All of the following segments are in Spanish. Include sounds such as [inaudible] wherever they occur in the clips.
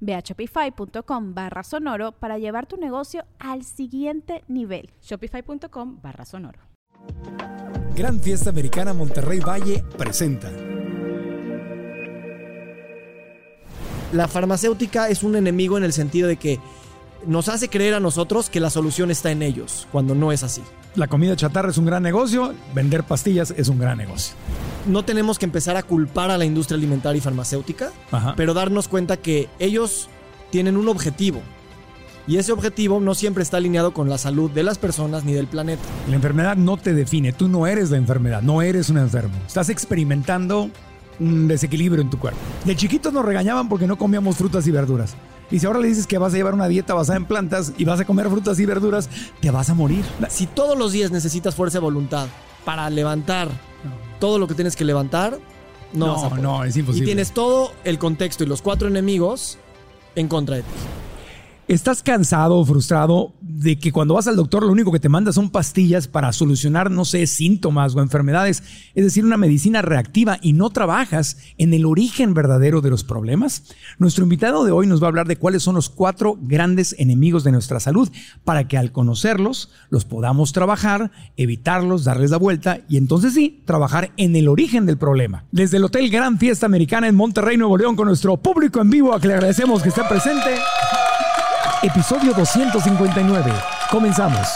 Ve a shopify.com barra sonoro para llevar tu negocio al siguiente nivel. Shopify.com barra sonoro. Gran Fiesta Americana Monterrey Valle presenta. La farmacéutica es un enemigo en el sentido de que nos hace creer a nosotros que la solución está en ellos, cuando no es así. La comida chatarra es un gran negocio, vender pastillas es un gran negocio. No tenemos que empezar a culpar a la industria alimentaria y farmacéutica, Ajá. pero darnos cuenta que ellos tienen un objetivo. Y ese objetivo no siempre está alineado con la salud de las personas ni del planeta. La enfermedad no te define, tú no eres la enfermedad, no eres un enfermo. Estás experimentando un desequilibrio en tu cuerpo. De chiquitos nos regañaban porque no comíamos frutas y verduras. Y si ahora le dices que vas a llevar una dieta basada en plantas y vas a comer frutas y verduras, te vas a morir. Si todos los días necesitas fuerza de voluntad para levantar todo lo que tienes que levantar, no, No, vas a poder. no, es imposible. Y tienes todo el contexto y los cuatro enemigos en contra de ti. ¿Estás cansado o frustrado de que cuando vas al doctor lo único que te manda son pastillas para solucionar, no sé, síntomas o enfermedades? Es decir, una medicina reactiva y no trabajas en el origen verdadero de los problemas. Nuestro invitado de hoy nos va a hablar de cuáles son los cuatro grandes enemigos de nuestra salud para que al conocerlos los podamos trabajar, evitarlos, darles la vuelta y entonces sí, trabajar en el origen del problema. Desde el Hotel Gran Fiesta Americana en Monterrey, Nuevo León, con nuestro público en vivo a que le agradecemos que esté presente. Episodio 259. Comenzamos.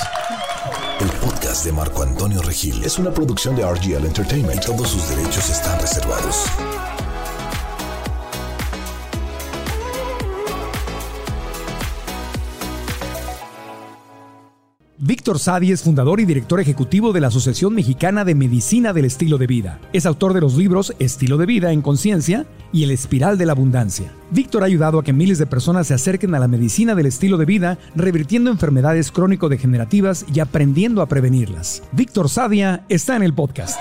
El podcast de Marco Antonio Regil es una producción de RGL Entertainment todos sus derechos están reservados. Víctor Sadi es fundador y director ejecutivo de la Asociación Mexicana de Medicina del Estilo de Vida. Es autor de los libros Estilo de Vida en Conciencia y El Espiral de la Abundancia. Víctor ha ayudado a que miles de personas se acerquen a la medicina del estilo de vida, revirtiendo enfermedades crónico-degenerativas y aprendiendo a prevenirlas. Víctor Sadia está en el podcast.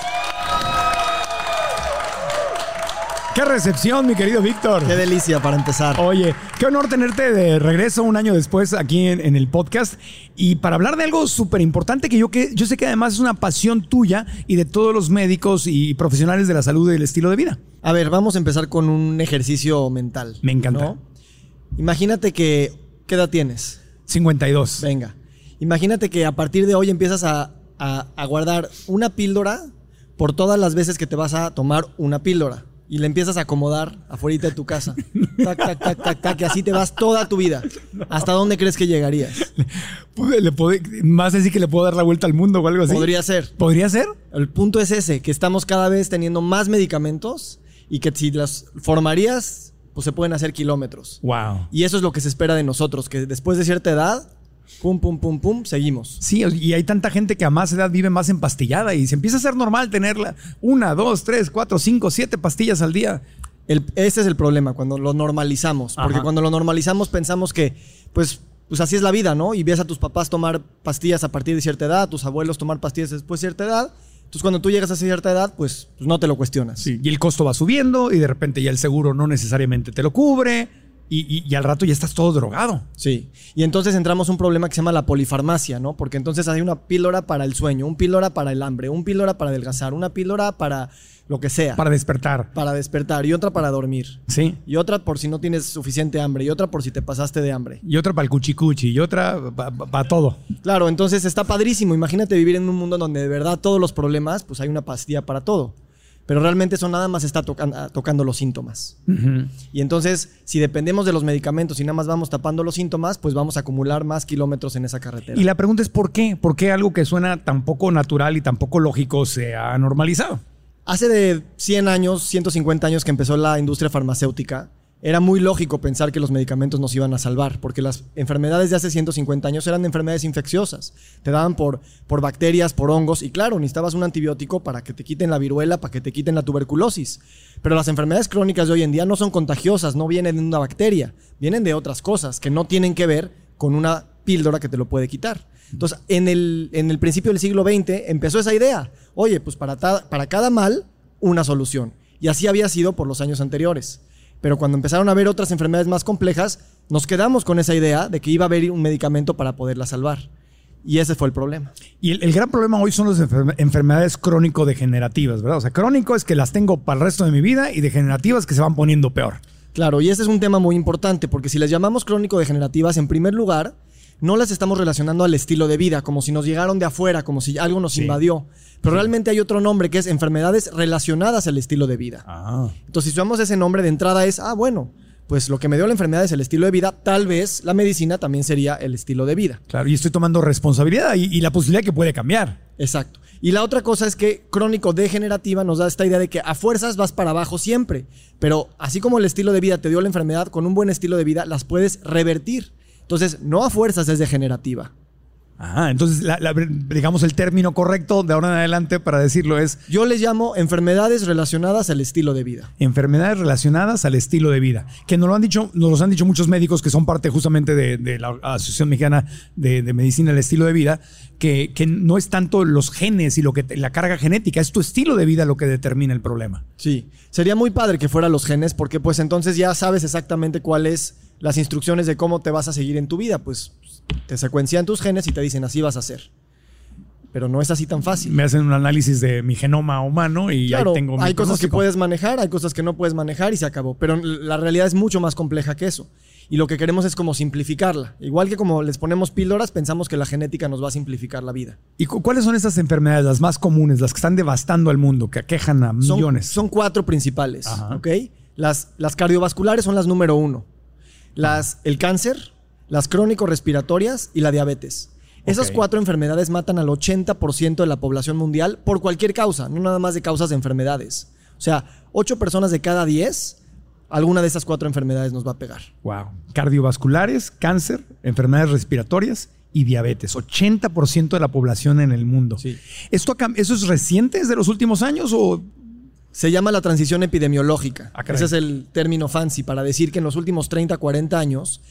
¡Qué recepción, mi querido Víctor! Qué delicia para empezar. Oye, qué honor tenerte de regreso un año después aquí en, en el podcast y para hablar de algo súper importante que yo, que yo sé que además es una pasión tuya y de todos los médicos y profesionales de la salud y del estilo de vida. A ver, vamos a empezar con un ejercicio mental. Me encanta. ¿no? Imagínate que... ¿Qué edad tienes? 52. Venga. Imagínate que a partir de hoy empiezas a, a- a guardar una píldora por todas las veces que te vas a tomar una píldora. Y le empiezas a acomodar afuera de tu casa. Tac, tac, tac, tac, tac, y así te vas toda tu vida. ¿Hasta dónde crees que llegarías? Pude- Le puede- más decir que le puedo dar la vuelta al mundo o algo así. Podría ser. ¿Podría ser? El punto es ese, que estamos cada vez teniendo más medicamentos y que si las formarías, pues se pueden hacer kilómetros. Wow. Y eso es lo que se espera de nosotros, que después de cierta edad, pum, pum, pum, pum, seguimos. Sí, y hay tanta gente que a más edad vive más empastillada y se empieza a ser normal tenerla una, dos, tres, cuatro, cinco, siete pastillas al día. El- ese es el problema, cuando lo normalizamos. Porque Ajá. cuando lo normalizamos pensamos que, pues, pues así es la vida, ¿no? Y ves a tus papás tomar pastillas a partir de cierta edad, a tus abuelos tomar pastillas después de cierta edad. Entonces cuando tú llegas a cierta edad, pues, pues no te lo cuestionas. Sí, y el costo va subiendo y de repente ya el seguro no necesariamente te lo cubre y, y- y al rato ya estás todo drogado. Sí. Y entonces entramos a un problema que se llama la polifarmacia, ¿no? Porque entonces hay una píldora para el sueño, un píldora para el hambre, un píldora para adelgazar, una píldora para lo que sea, Para despertar. para despertar y otra para dormir. Sí. Y otra por si no tienes suficiente hambre y otra por si te pasaste de hambre. Y otra para el cuchicuchi y otra para todo. Claro, entonces está padrísimo. Imagínate vivir en un mundo donde de verdad todos los problemas, pues hay una pastilla para todo. Pero realmente eso nada más está ah, tocando los síntomas. Y entonces, si dependemos de los medicamentos y nada más vamos tapando los síntomas, pues vamos a acumular más kilómetros en esa carretera. Y la pregunta es ¿por qué? ¿Por qué algo que suena tan poco natural y tan poco lógico se ha normalizado? Hace de 100 años, 150 años que empezó la industria farmacéutica, era muy lógico pensar que los medicamentos nos iban a salvar, porque las enfermedades de hace 150 años eran enfermedades infecciosas. Te daban por, por bacterias, por hongos, y claro, necesitabas un antibiótico para que te quiten la viruela, para que te quiten la tuberculosis. Pero las enfermedades crónicas de hoy en día no son contagiosas, no vienen de una bacteria, vienen de otras cosas que no tienen que ver con una píldora que te lo puede quitar. Entonces, en el, en el principio del siglo XX empezó esa idea. Oye, pues para, para cada mal, una solución. Y así había sido por los años anteriores. Pero cuando empezaron a haber otras enfermedades más complejas, nos quedamos con esa idea de que iba a haber un medicamento para poderla salvar. Y ese fue el problema. Y el, el gran problema hoy son las enfer- enfermedades crónico-degenerativas, ¿verdad? O sea, crónico es que las tengo para el resto de mi vida y degenerativas que se van poniendo peor. Claro, y ese es un tema muy importante, porque si las llamamos crónico-degenerativas, en primer lugar, no las estamos relacionando al estilo de vida, como si nos llegaron de afuera, como si algo nos Sí. invadió. Pero realmente hay otro nombre que es enfermedades relacionadas al estilo de vida. Ah. Entonces, si usamos ese nombre de entrada es, ah, bueno, pues lo que me dio la enfermedad es el estilo de vida, tal vez la medicina también sería el estilo de vida. Claro, y estoy tomando responsabilidad y, y la posibilidad que puede cambiar. Exacto. Y la otra cosa es que crónico degenerativa nos da esta idea de que a fuerzas vas para abajo siempre. Pero así como el estilo de vida te dio la enfermedad, con un buen estilo de vida las puedes revertir. Entonces, no a fuerzas es degenerativa. Ajá, entonces, la- la- digamos, el término correcto de ahora en adelante para decirlo es Yo les llamo enfermedades relacionadas al estilo de vida. enfermedades relacionadas al estilo de vida, que nos lo han dicho, nos los han dicho muchos médicos que son parte justamente de, de la Asociación Mexicana de, de Medicina del Estilo de Vida, que, que no es tanto los genes y lo que te- la carga genética, es tu estilo de vida lo que determina el problema. Sí, sería muy padre que fuera los genes porque pues entonces ya sabes exactamente cuáles las instrucciones de cómo te vas a seguir en tu vida. Pues te secuencian tus genes y te dicen así vas a hacer. Pero no es así tan fácil. Me hacen un análisis de mi genoma humano y Claro, ahí tengo mi hay cosas que puedes manejar, hay cosas que no puedes manejar y se acabó. Pero la realidad es mucho más compleja que eso. Y lo que queremos es como simplificarla. Igual que como les ponemos píldoras, pensamos que la genética nos va a simplificar la vida. ¿Y cu- cuáles son estas enfermedades, las más comunes, las que están devastando al mundo, que aquejan a Son, millones? son cuatro principales, Ajá. ¿ok? Las, las cardiovasculares son las número uno. Las, el cáncer, las crónico-respiratorias y la diabetes. Esas cuatro enfermedades matan al 80% de la población mundial por cualquier causa, no nada más de causas de enfermedades. O sea, 8 personas de cada 10, alguna de esas cuatro enfermedades nos va a pegar. Wow. Cardiovasculares, cáncer, enfermedades respiratorias y diabetes. 80% de la población en el mundo. Sí. ¿Esto, ¿Eso es reciente, es de los últimos años o Se llama la transición epidemiológica. Ah. Ese es el término fancy para decir que en los últimos 30, 40 años,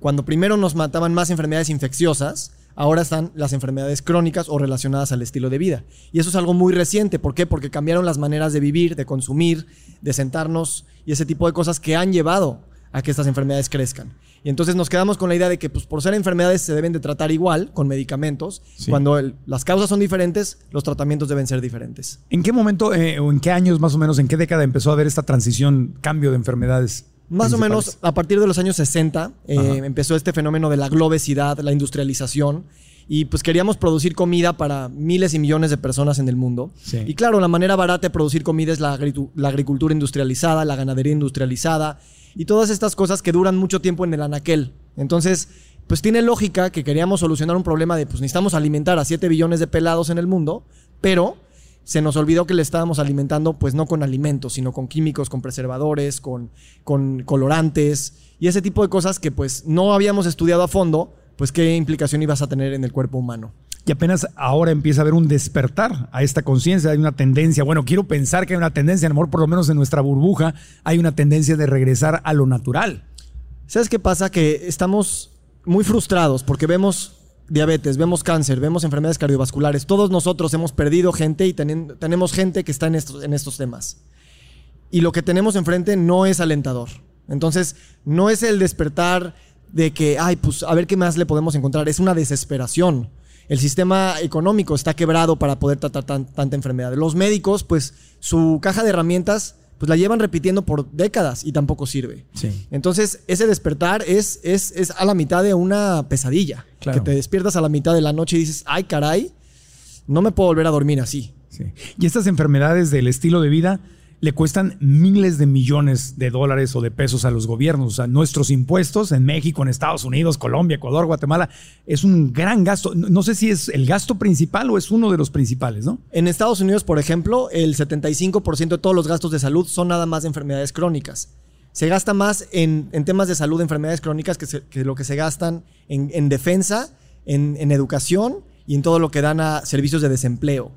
cuando primero nos mataban más enfermedades infecciosas, ahora están las enfermedades crónicas o relacionadas al estilo de vida. Y eso es algo muy reciente. ¿Por qué? Porque cambiaron las maneras de vivir, de consumir, de sentarnos y ese tipo de cosas que han llevado a que estas enfermedades crezcan. Y entonces nos quedamos con la idea de que pues, por ser enfermedades se deben de tratar igual, con medicamentos. Sí. Cuando el- las causas son diferentes, los tratamientos deben ser diferentes. en qué momento eh, o en qué años más o menos, en qué década empezó a haber esta transición, cambio de enfermedades? Más o menos a partir de los años 60 eh, empezó este fenómeno de la globesidad, la industrialización. Y pues queríamos producir comida para miles y millones de personas en el mundo. Sí. Y claro, la manera barata de producir comida es la agricultura industrializada, la ganadería industrializada y todas estas cosas que duran mucho tiempo en el anaquel. Entonces, pues tiene lógica que queríamos solucionar un problema de pues necesitamos alimentar a 7 billones de pelados en el mundo, pero se nos olvidó que le estábamos alimentando pues no con alimentos, sino con químicos, con preservadores, con, con colorantes y ese tipo de cosas que pues no habíamos estudiado a fondo, pues qué implicación ibas a tener en el cuerpo humano. Y apenas ahora empieza a haber un despertar a esta conciencia, hay una tendencia, bueno, quiero pensar que hay una tendencia, a lo mejor por lo menos en nuestra burbuja, hay una tendencia de regresar a lo natural. ¿Sabes qué pasa? Que estamos muy frustrados porque vemos diabetes, vemos cáncer, vemos enfermedades cardiovasculares. Todos nosotros hemos perdido gente y tenemos gente que está en estos, en estos temas. Y lo que tenemos enfrente no es alentador. Entonces, no es el despertar de que, ay, pues a ver qué más le podemos encontrar. Es una desesperación. El sistema económico está quebrado para poder tratar tan- tanta enfermedad. Los médicos, pues su caja de herramientas, pues la llevan repitiendo por décadas y tampoco sirve. Sí. Entonces, ese despertar es, es, es a la mitad de una pesadilla. Claro. Que te despiertas a la mitad de la noche y dices, ay, caray, no me puedo volver a dormir así. Sí. Y estas enfermedades del estilo de vida le cuestan miles de millones de dólares o de pesos a los gobiernos. O sea, nuestros impuestos en México, en Estados Unidos, Colombia, Ecuador, Guatemala, es un gran gasto. No sé si es el gasto principal o es uno de los principales, ¿no? En Estados Unidos, por ejemplo, el 75% de todos los gastos de salud son nada más de enfermedades crónicas. Se gasta más en, temas de salud, enfermedades crónicas, que, se- lo que se gastan en, en defensa, en, en educación y en todo lo que dan a servicios de desempleo.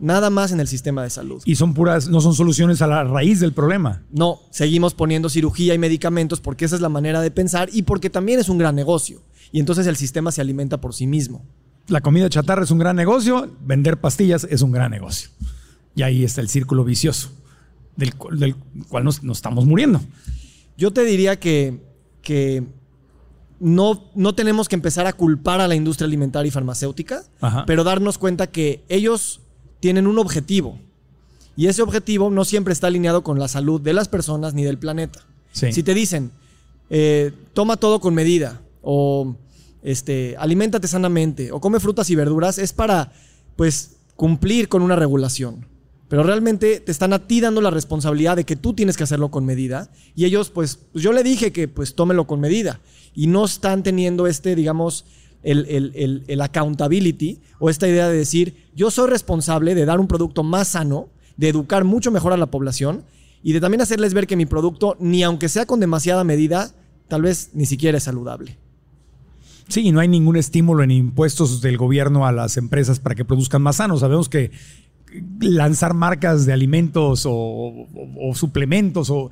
Nada más en el sistema de salud. Y son puras, no son soluciones a la raíz del problema. No, seguimos poniendo cirugía y medicamentos porque esa es la manera de pensar y porque también es un gran negocio. Y entonces el sistema se alimenta por sí mismo. La comida chatarra es un gran negocio, vender pastillas es un gran negocio. Y ahí está el círculo vicioso del, cu- del cual nos, nos estamos muriendo. Yo te diría que, que no, no tenemos que empezar a culpar a la industria alimentaria y farmacéutica, Ajá. pero darnos cuenta que ellos tienen un objetivo. Y ese objetivo no siempre está alineado con la salud de las personas ni del planeta. Sí. Si te dicen, eh, toma todo con medida, o este, aliméntate sanamente, o come frutas y verduras, es para, pues, cumplir con una regulación. Pero realmente te están a ti dando la responsabilidad de que tú tienes que hacerlo con medida. Y ellos, pues, pues yo le dije que, pues, tómelo con medida. Y no están teniendo este, digamos, el, el- el- accountability o esta idea de decir, yo soy responsable de dar un producto más sano, de educar mucho mejor a la población y de también hacerles ver que mi producto, ni aunque sea con demasiada medida, tal vez ni siquiera es saludable. Sí, y no hay ningún estímulo en impuestos del gobierno a las empresas para que produzcan más sanos. Sabemos que lanzar marcas de alimentos o, o- suplementos o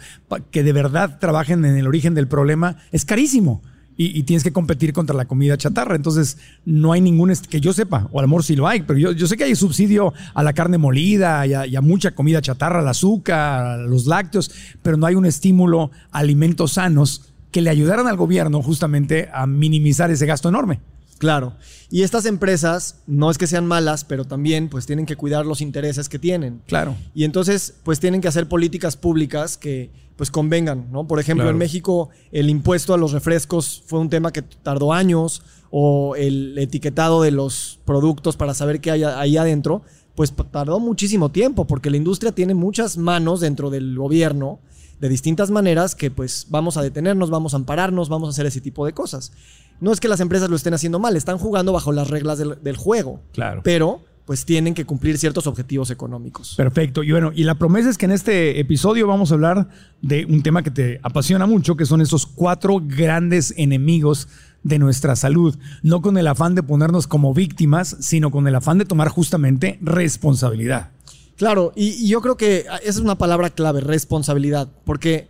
que de verdad trabajen en el origen del problema es carísimo. Y, tienes que competir contra la comida chatarra. Entonces, no hay ningún, que yo sepa, o a lo mejor sí lo hay, pero yo, yo sé que hay subsidio a la carne molida y a, y a mucha comida chatarra, al azúcar, a los lácteos, pero no hay un estímulo a alimentos sanos que le ayudaran al gobierno justamente a minimizar ese gasto enorme. Claro. Y estas empresas no es que sean malas, pero también pues tienen que cuidar los intereses que tienen. Claro. Y entonces, pues tienen que hacer políticas públicas que pues convengan, ¿no? Por ejemplo, Claro. en México el impuesto a los refrescos fue un tema que tardó años, o el etiquetado de los productos para saber qué hay ahí adentro, pues tardó muchísimo tiempo, porque la industria tiene muchas manos dentro del gobierno de distintas maneras que pues vamos a detenernos, vamos a ampararnos, vamos a hacer ese tipo de cosas. No es que las empresas lo estén haciendo mal, están jugando bajo las reglas del, del juego. Claro. Pero pues tienen que cumplir ciertos objetivos económicos. Perfecto. Y bueno, y la promesa es que en este episodio vamos a hablar de un tema que te apasiona mucho, que son esos cuatro grandes enemigos de nuestra salud. No con el afán de ponernos como víctimas, sino con el afán de tomar justamente responsabilidad. Claro, y, y yo creo que esa es una palabra clave, responsabilidad, porque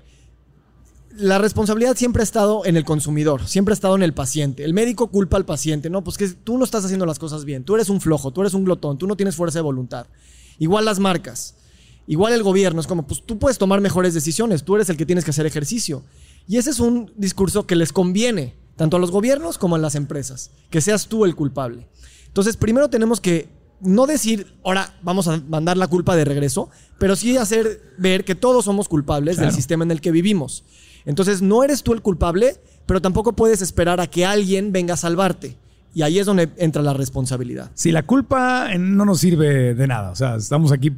la responsabilidad siempre ha estado en el consumidor, siempre ha estado en el paciente. El médico culpa al paciente, no, pues que tú no estás haciendo las cosas bien, tú eres un flojo, tú eres un glotón, tú no tienes fuerza de voluntad. Igual las marcas, igual el gobierno, es como, pues tú puedes tomar mejores decisiones, tú eres el que tienes que hacer ejercicio. Y ese es un discurso que les conviene, tanto a los gobiernos como a las empresas, que seas tú el culpable. Entonces, primero tenemos que no decir, ahora vamos a mandar la culpa de regreso, pero sí hacer ver que todos somos culpables del sistema en el que vivimos. Entonces, no eres tú el culpable, pero tampoco puedes esperar a que alguien venga a salvarte. Y ahí es donde entra la responsabilidad. Si la culpa no nos sirve de nada, o sea, estamos aquí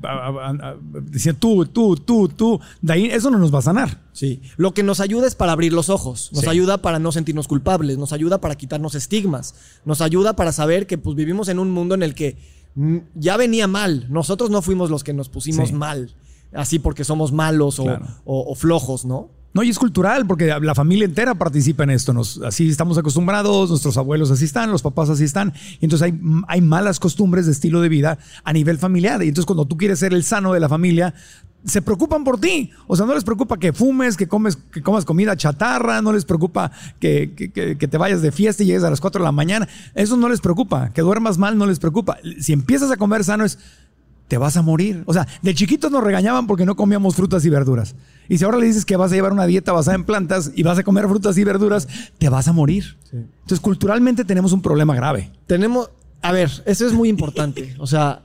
diciendo tú, tú, tú, tú, de ahí eso no nos va a sanar. Sí. Lo que nos ayuda es para abrir los ojos, nos Sí. ayuda para no sentirnos culpables, nos ayuda para quitarnos estigmas, nos ayuda para saber que pues vivimos en un mundo en el que mm, ya venía mal, nosotros no fuimos los que nos pusimos Sí. mal, así porque somos malos o- o flojos, ¿no? No, y es cultural, porque la familia entera participa en esto. Nos, así estamos acostumbrados, nuestros abuelos así están, los papás así están. Y entonces hay, hay malas costumbres de estilo de vida a nivel familiar. Y entonces cuando tú quieres ser el sano de la familia, se preocupan por ti. O sea, no les preocupa que fumes, que comes, que comas comida chatarra, no les preocupa que, que- que- te vayas de fiesta y llegues a las 4 de la mañana. Eso no les preocupa. Que duermas mal no les preocupa. Si empiezas a comer sano es te vas a morir. O sea, de chiquitos nos regañaban porque no comíamos frutas y verduras. Y si ahora le dices que vas a llevar una dieta basada en plantas y vas a comer frutas y verduras, te vas a morir. Entonces, culturalmente tenemos un problema grave. Tenemos, a ver, eso es muy importante. O sea,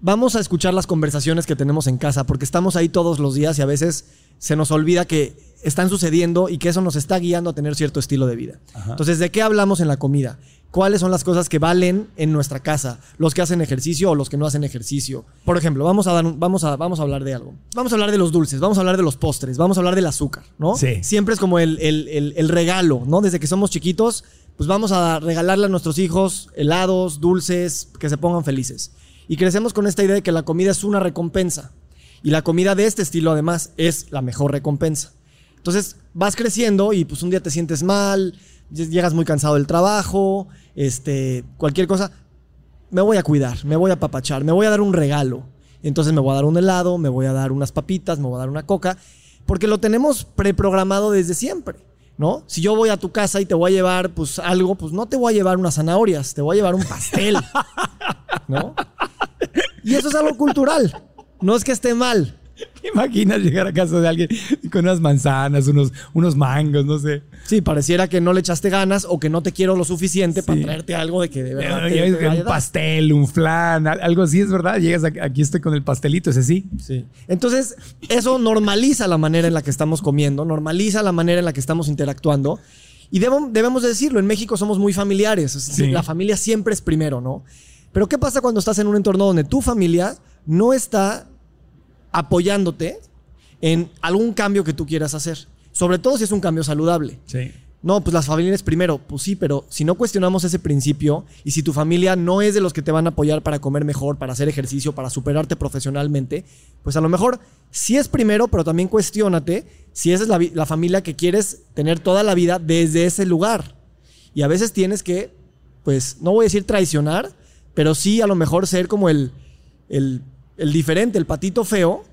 vamos a escuchar las conversaciones que tenemos en casa, porque estamos ahí todos los días y a veces se nos olvida que están sucediendo y que eso nos está guiando a tener cierto estilo de vida. Entonces, ¿de qué hablamos en la comida? Cuáles son las cosas que valen en nuestra casa, los que hacen ejercicio o los que no hacen ejercicio. Por ejemplo, vamos a, dar un- vamos a, vamos a hablar de algo. Vamos a hablar de los dulces, vamos a hablar de los postres, vamos a hablar del azúcar, ¿no? Sí. Siempre es como el, el- el- el regalo, ¿no? Desde que somos chiquitos, pues vamos a regalarle a nuestros hijos helados, dulces, que se pongan felices. Y crecemos con esta idea de que la comida es una recompensa. Y la comida de este estilo, además, es la mejor recompensa. Entonces vas creciendo y pues un día te sientes mal, llegas muy cansado del trabajo, este, cualquier cosa. Me voy a cuidar, me voy a apapachar, me voy a dar un regalo. Entonces me voy a dar un helado, me voy a dar unas papitas, me voy a dar una coca, porque lo tenemos preprogramado desde siempre, ¿no? Si yo voy a tu casa y te voy a llevar pues algo, pues no te voy a llevar unas zanahorias, te voy a llevar un pastel, ¿no? Y eso es algo cultural. No es que esté mal, [laughs] ¿Te imaginas llegar a casa de alguien con unas manzanas, unos, unos mangos, no sé? Sí, pareciera que no le echaste ganas o que no te quiero lo suficiente para traerte algo de que de verdad te- Eh, te un pastel, un flan, al- algo así es verdad. Llegas a- aquí estoy con el pastelito, ese sí. Sí. Entonces, eso normaliza la manera en la que estamos comiendo, normaliza la manera en la que estamos interactuando. Y debo- debemos de decirlo, en México somos muy familiares. Sí. La familia siempre es primero, ¿no? Pero ¿qué pasa cuando estás en un entorno donde tu familia no está apoyándote en algún cambio que tú quieras hacer? Sobre todo si es un cambio saludable. Sí. No, pues las familias primero, pues sí, pero si no cuestionamos ese principio y si tu familia no es de los que te van a apoyar para comer mejor, para hacer ejercicio, para superarte profesionalmente, pues a lo mejor sí es primero, pero también cuestiónate si esa es la, la familia que quieres tener toda la vida desde ese lugar. Y a veces tienes que, pues, no voy a decir traicionar, pero sí a lo mejor ser como el, el, el diferente, el patito feo,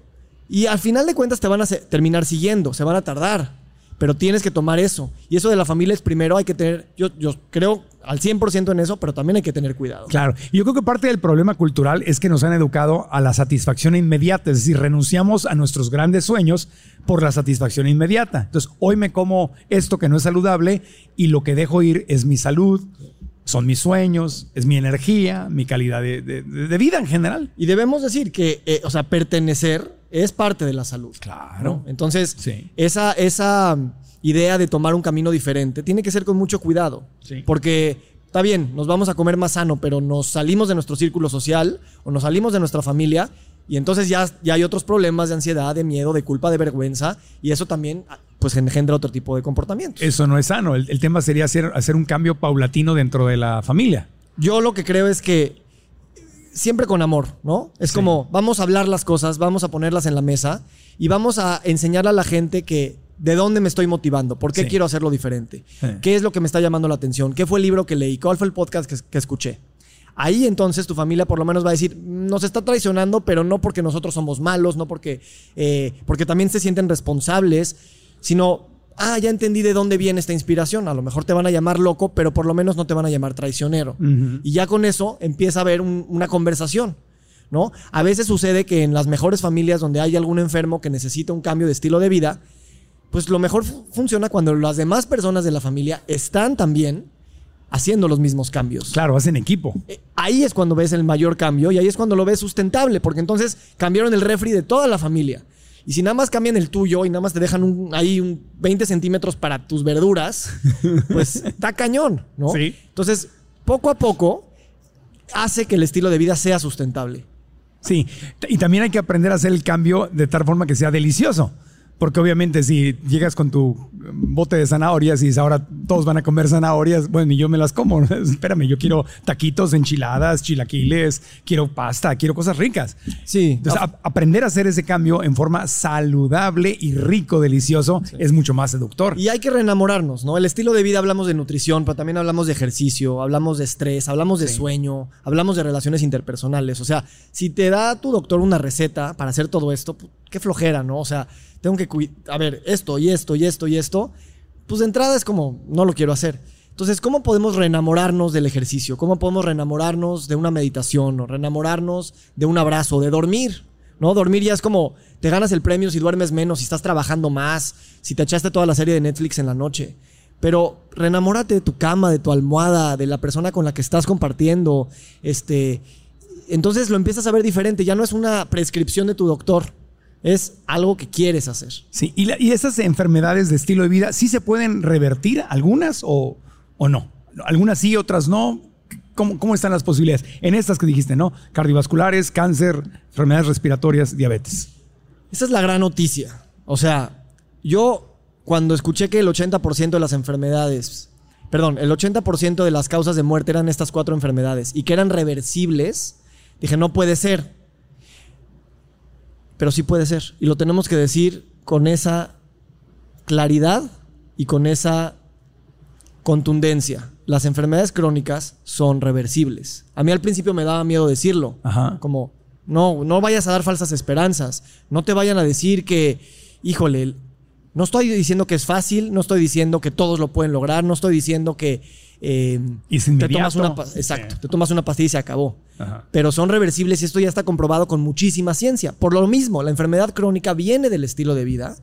y al final de cuentas te van a terminar siguiendo, se van a tardar. Pero tienes que tomar eso. Y eso de la familia es primero, hay que tener, yo, yo creo al 100% en eso, pero también hay que tener cuidado. Claro. Y yo creo que parte del problema cultural es que nos han educado a la satisfacción inmediata. Es decir, renunciamos a nuestros grandes sueños por la satisfacción inmediata. Entonces, hoy me como esto que no es saludable y lo que dejo ir es mi salud, son mis sueños, es mi energía, mi calidad de, de- de vida en general. Y debemos decir que, eh, o sea, pertenecer es parte de la salud. Claro. ¿no? Entonces, Sí. esa, esa idea de tomar un camino diferente tiene que ser con mucho cuidado. Sí. Porque está bien, nos vamos a comer más sano, pero nos salimos de nuestro círculo social o nos salimos de nuestra familia y entonces ya, ya hay otros problemas de ansiedad, de miedo, de culpa, de vergüenza y eso también pues engendra otro tipo de comportamientos. Eso no es sano. El, el tema sería hacer, hacer un cambio paulatino dentro de la familia. Yo lo que creo es que siempre con amor, ¿no? Es Sí. como vamos a hablar las cosas, vamos a ponerlas en la mesa y vamos a enseñarle a la gente que de dónde me estoy motivando, por qué Sí. quiero hacerlo diferente, Sí. qué es lo que me está llamando la atención, qué fue el libro que leí, cuál fue el podcast que, que escuché. Ahí entonces tu familia por lo menos va a decir, nos está traicionando, pero no porque nosotros somos malos, no porque, eh, porque también se sienten responsables, sino, ah, ya entendí de dónde viene esta inspiración. A lo mejor te van a llamar loco, pero por lo menos no te van a llamar traicionero. Y ya con eso empieza a haber un- una conversación. ¿no? A veces sucede que en las mejores familias donde hay algún enfermo que necesita un cambio de estilo de vida, pues lo mejor fu- funciona cuando las demás personas de la familia están también haciendo los mismos cambios. Claro, hacen equipo. Eh, Ahí es cuando ves el mayor cambio y ahí es cuando lo ves sustentable, porque entonces cambiaron el refri de toda la familia. Y si nada más cambian el tuyo y nada más te dejan un- ahí un 20 centímetros para tus verduras, [laughs] pues está cañón, ¿no? Sí. Entonces, poco a poco hace que el estilo de vida sea sustentable. Sí, y también hay que aprender a hacer el cambio de tal forma que sea delicioso. Porque obviamente si llegas con tu bote de zanahorias y dices, ahora todos van a comer zanahorias, bueno, y yo me las como. [laughs] Espérame, yo quiero taquitos, enchiladas, chilaquiles, quiero pasta, quiero cosas ricas. Sí. Entonces, a- aprender a hacer ese cambio en forma saludable y rico, delicioso, es mucho más seductor. Y hay que reenamorarnos, ¿no? El estilo de vida hablamos de nutrición, pero también hablamos de ejercicio, hablamos de estrés, hablamos de sueño, hablamos de relaciones interpersonales. O sea, si te da tu doctor una receta para hacer todo esto, pu- qué flojera, ¿no? O sea, tengo que cuidar, a ver, esto y esto y esto y esto, pues de entrada es como, no lo quiero hacer. Entonces, ¿cómo podemos reenamorarnos del ejercicio? ¿Cómo podemos reenamorarnos de una meditación o reenamorarnos de un abrazo, de dormir? ¿No? Dormir ya es como te ganas el premio si duermes menos, si estás trabajando más, si te echaste toda la serie de Netflix en la noche. Pero reenamórate de tu cama, de tu almohada, de la persona con la que estás compartiendo. Este, entonces lo empiezas a ver diferente. Ya no es una prescripción de tu doctor, es algo que quieres hacer. Sí, y, la- y esas enfermedades de estilo de vida, ¿sí se pueden revertir algunas o, o no? Algunas sí, otras no. ¿Cómo, ¿Cómo están las posibilidades? En estas que dijiste, ¿no? Cardiovasculares, cáncer, enfermedades respiratorias, diabetes. Esa es la gran noticia. O sea, yo cuando escuché que el 80% de las enfermedades, perdón, el 80% de las causas de muerte eran estas cuatro enfermedades y que eran reversibles, dije, no puede ser. Pero sí puede ser. Y lo tenemos que decir con esa claridad y con esa contundencia. Las enfermedades crónicas son reversibles. A mí al principio me daba miedo decirlo. Ajá. Como, no, no vayas a dar falsas esperanzas. No te vayan a decir que, híjole, no estoy diciendo que es fácil, no estoy diciendo que todos lo pueden lograr, no estoy diciendo que eh, es te tomas una exacto, Sí. te tomas una pastilla y se acabó. Ajá. Pero son reversibles y esto ya está comprobado con muchísima ciencia. Por lo mismo, la enfermedad crónica viene del estilo de vida.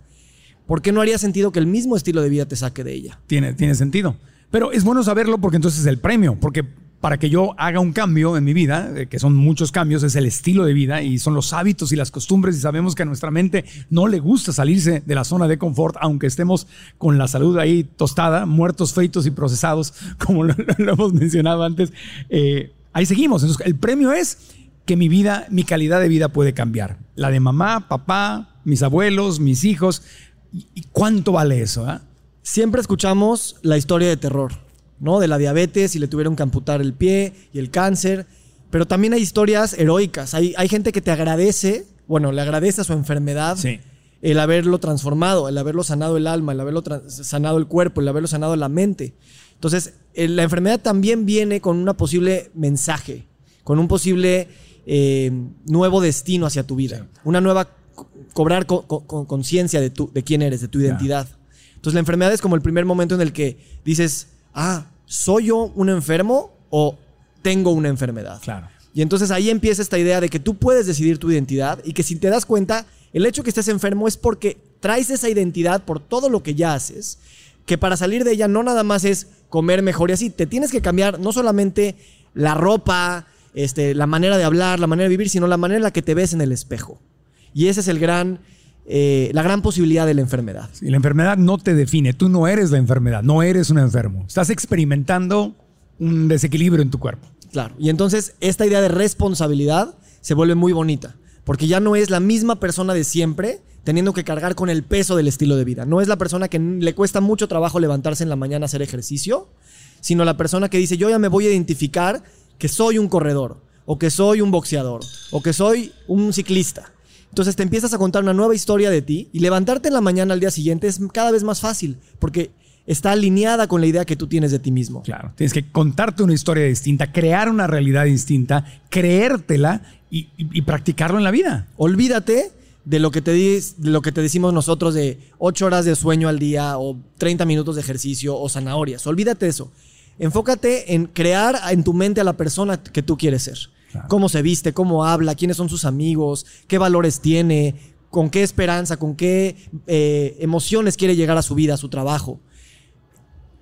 ¿Por qué no haría sentido que el mismo estilo de vida te saque de ella? Tiene, tiene sentido. Pero es bueno saberlo porque entonces es el premio. Porque para que yo haga un cambio en mi vida, eh, que son muchos cambios, es el estilo de vida y son los hábitos y las costumbres. Y sabemos que a nuestra mente no le gusta salirse de la zona de confort, aunque estemos con la salud ahí tostada, muertos, fritos y procesados, [laughs] como lo, hemos mencionado antes. Eh, ahí seguimos. El premio es que mi vida, mi calidad de vida puede cambiar. La de mamá, papá, mis abuelos, mis hijos. ¿Y y cuánto vale eso? ah? Siempre escuchamos la historia de terror, ¿no? De la diabetes y le tuvieron que amputar el pie y el cáncer. Pero también hay historias heroicas. Hay, hay gente que te agradece, bueno, le agradece a su enfermedad Sí. el haberlo transformado, el haberlo sanado el alma, el haberlo sanado el cuerpo, el haberlo sanado la mente. Entonces, eh, la enfermedad también viene con un posible mensaje, con un posible eh, nuevo destino hacia tu vida, una nueva co- cobrar co- co- co- conciencia de, tu- de quién eres, de tu identidad. Entonces, la enfermedad es como el primer momento en el que dices, ah, ¿soy yo un enfermo o tengo una enfermedad? Claro. Y entonces ahí empieza esta idea de que tú puedes decidir tu identidad y que si te das cuenta, el hecho que estés enfermo es porque traes esa identidad por todo lo que ya haces, que para salir de ella no nada más es comer mejor y así, te tienes que cambiar no solamente la ropa, este, la manera de hablar, la manera de vivir, sino la manera en la que te ves en el espejo. Y esa es el gran, eh, la gran posibilidad de la enfermedad. Y la enfermedad no te define, tú no eres la enfermedad, no eres un enfermo. Estás experimentando un desequilibrio en tu cuerpo. Claro. Y entonces esta idea de responsabilidad se vuelve muy bonita, porque ya no es la misma persona de siempre teniendo que cargar con el peso del estilo de vida. No es la persona que le cuesta mucho trabajo levantarse en la mañana a hacer ejercicio, sino la persona que dice, yo ya me voy a identificar que soy un corredor, o que soy un boxeador, o que soy un ciclista. Entonces te empiezas a contar una nueva historia de ti y levantarte en la mañana al día siguiente es cada vez más fácil, porque está alineada con la idea que tú tienes de ti mismo. Claro. Tienes que contarte una historia distinta, crear una realidad distinta, creértela y, y- y practicarlo en la vida. Olvídate de lo que te de lo que te decimos nosotros de 8 horas de sueño al día o 30 minutos de ejercicio o zanahorias. Olvídate de eso. Enfócate en crear en tu mente a la persona que tú quieres ser. Claro. Cómo se viste, cómo habla, quiénes son sus amigos, qué valores tiene, con qué esperanza, con qué eh, emociones quiere llegar a su vida, a su trabajo.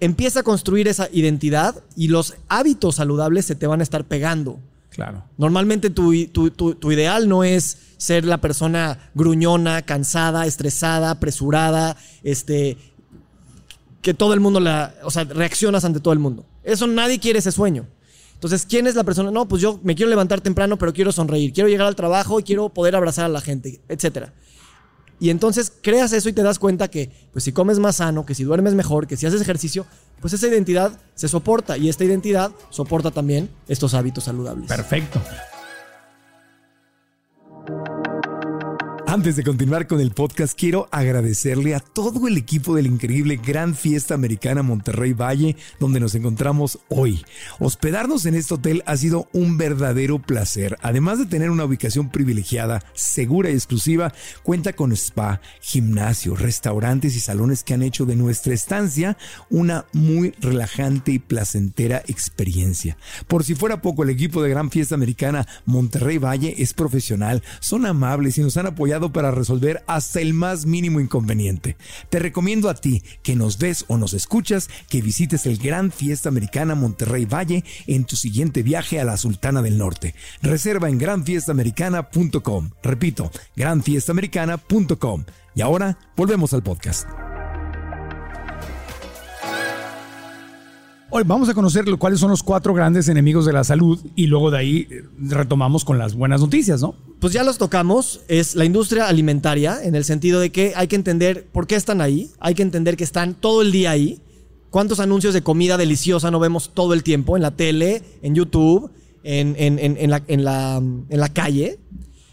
Empieza a construir esa identidad y los hábitos saludables se te van a estar pegando. Claro. Normalmente tu, tu- tu- tu ideal no es ser la persona gruñona, cansada, estresada, apresurada, este, que todo el mundo la, o sea, reaccionas ante todo el mundo. Eso nadie quiere ese sueño. Entonces, ¿quién es la persona? No, pues yo me quiero levantar temprano, pero quiero sonreír, quiero llegar al trabajo y quiero poder abrazar a la gente, etcétera. Y entonces creas eso y te das cuenta que, pues si comes más sano, que si duermes mejor, que si haces ejercicio, pues esa identidad se soporta y esta identidad soporta también estos hábitos saludables. Perfecto. Antes de continuar con el podcast, quiero agradecerle a todo el equipo del increíble Gran Fiesta Americana Monterrey Valle, donde nos encontramos hoy. Hospedarnos en este hotel ha sido un verdadero placer. Además de tener una ubicación privilegiada, segura y exclusiva, cuenta con spa, gimnasio, restaurantes y salones que han hecho de nuestra estancia una muy relajante y placentera experiencia. Por si fuera poco, el equipo de Gran Fiesta Americana Monterrey Valle es profesional, son amables y nos han apoyado para resolver hasta el más mínimo inconveniente. Te recomiendo a ti que nos ves o nos escuchas que visites el Gran Fiesta Americana Monterrey Valle en tu siguiente viaje a la Sultana del Norte. Reserva en granfiestamericana.com. Repito, granfiestamericana.com. Y ahora volvemos al podcast. Hoy vamos a conocer cuáles son los cuatro grandes enemigos de la salud y luego de ahí eh, retomamos con las buenas noticias, ¿no? Pues ya los tocamos, es la industria alimentaria, en el sentido de que hay que entender por qué están ahí, hay que entender que están todo el día ahí. ¿Cuántos anuncios de comida deliciosa no vemos todo el tiempo en la tele, en YouTube, en la calle?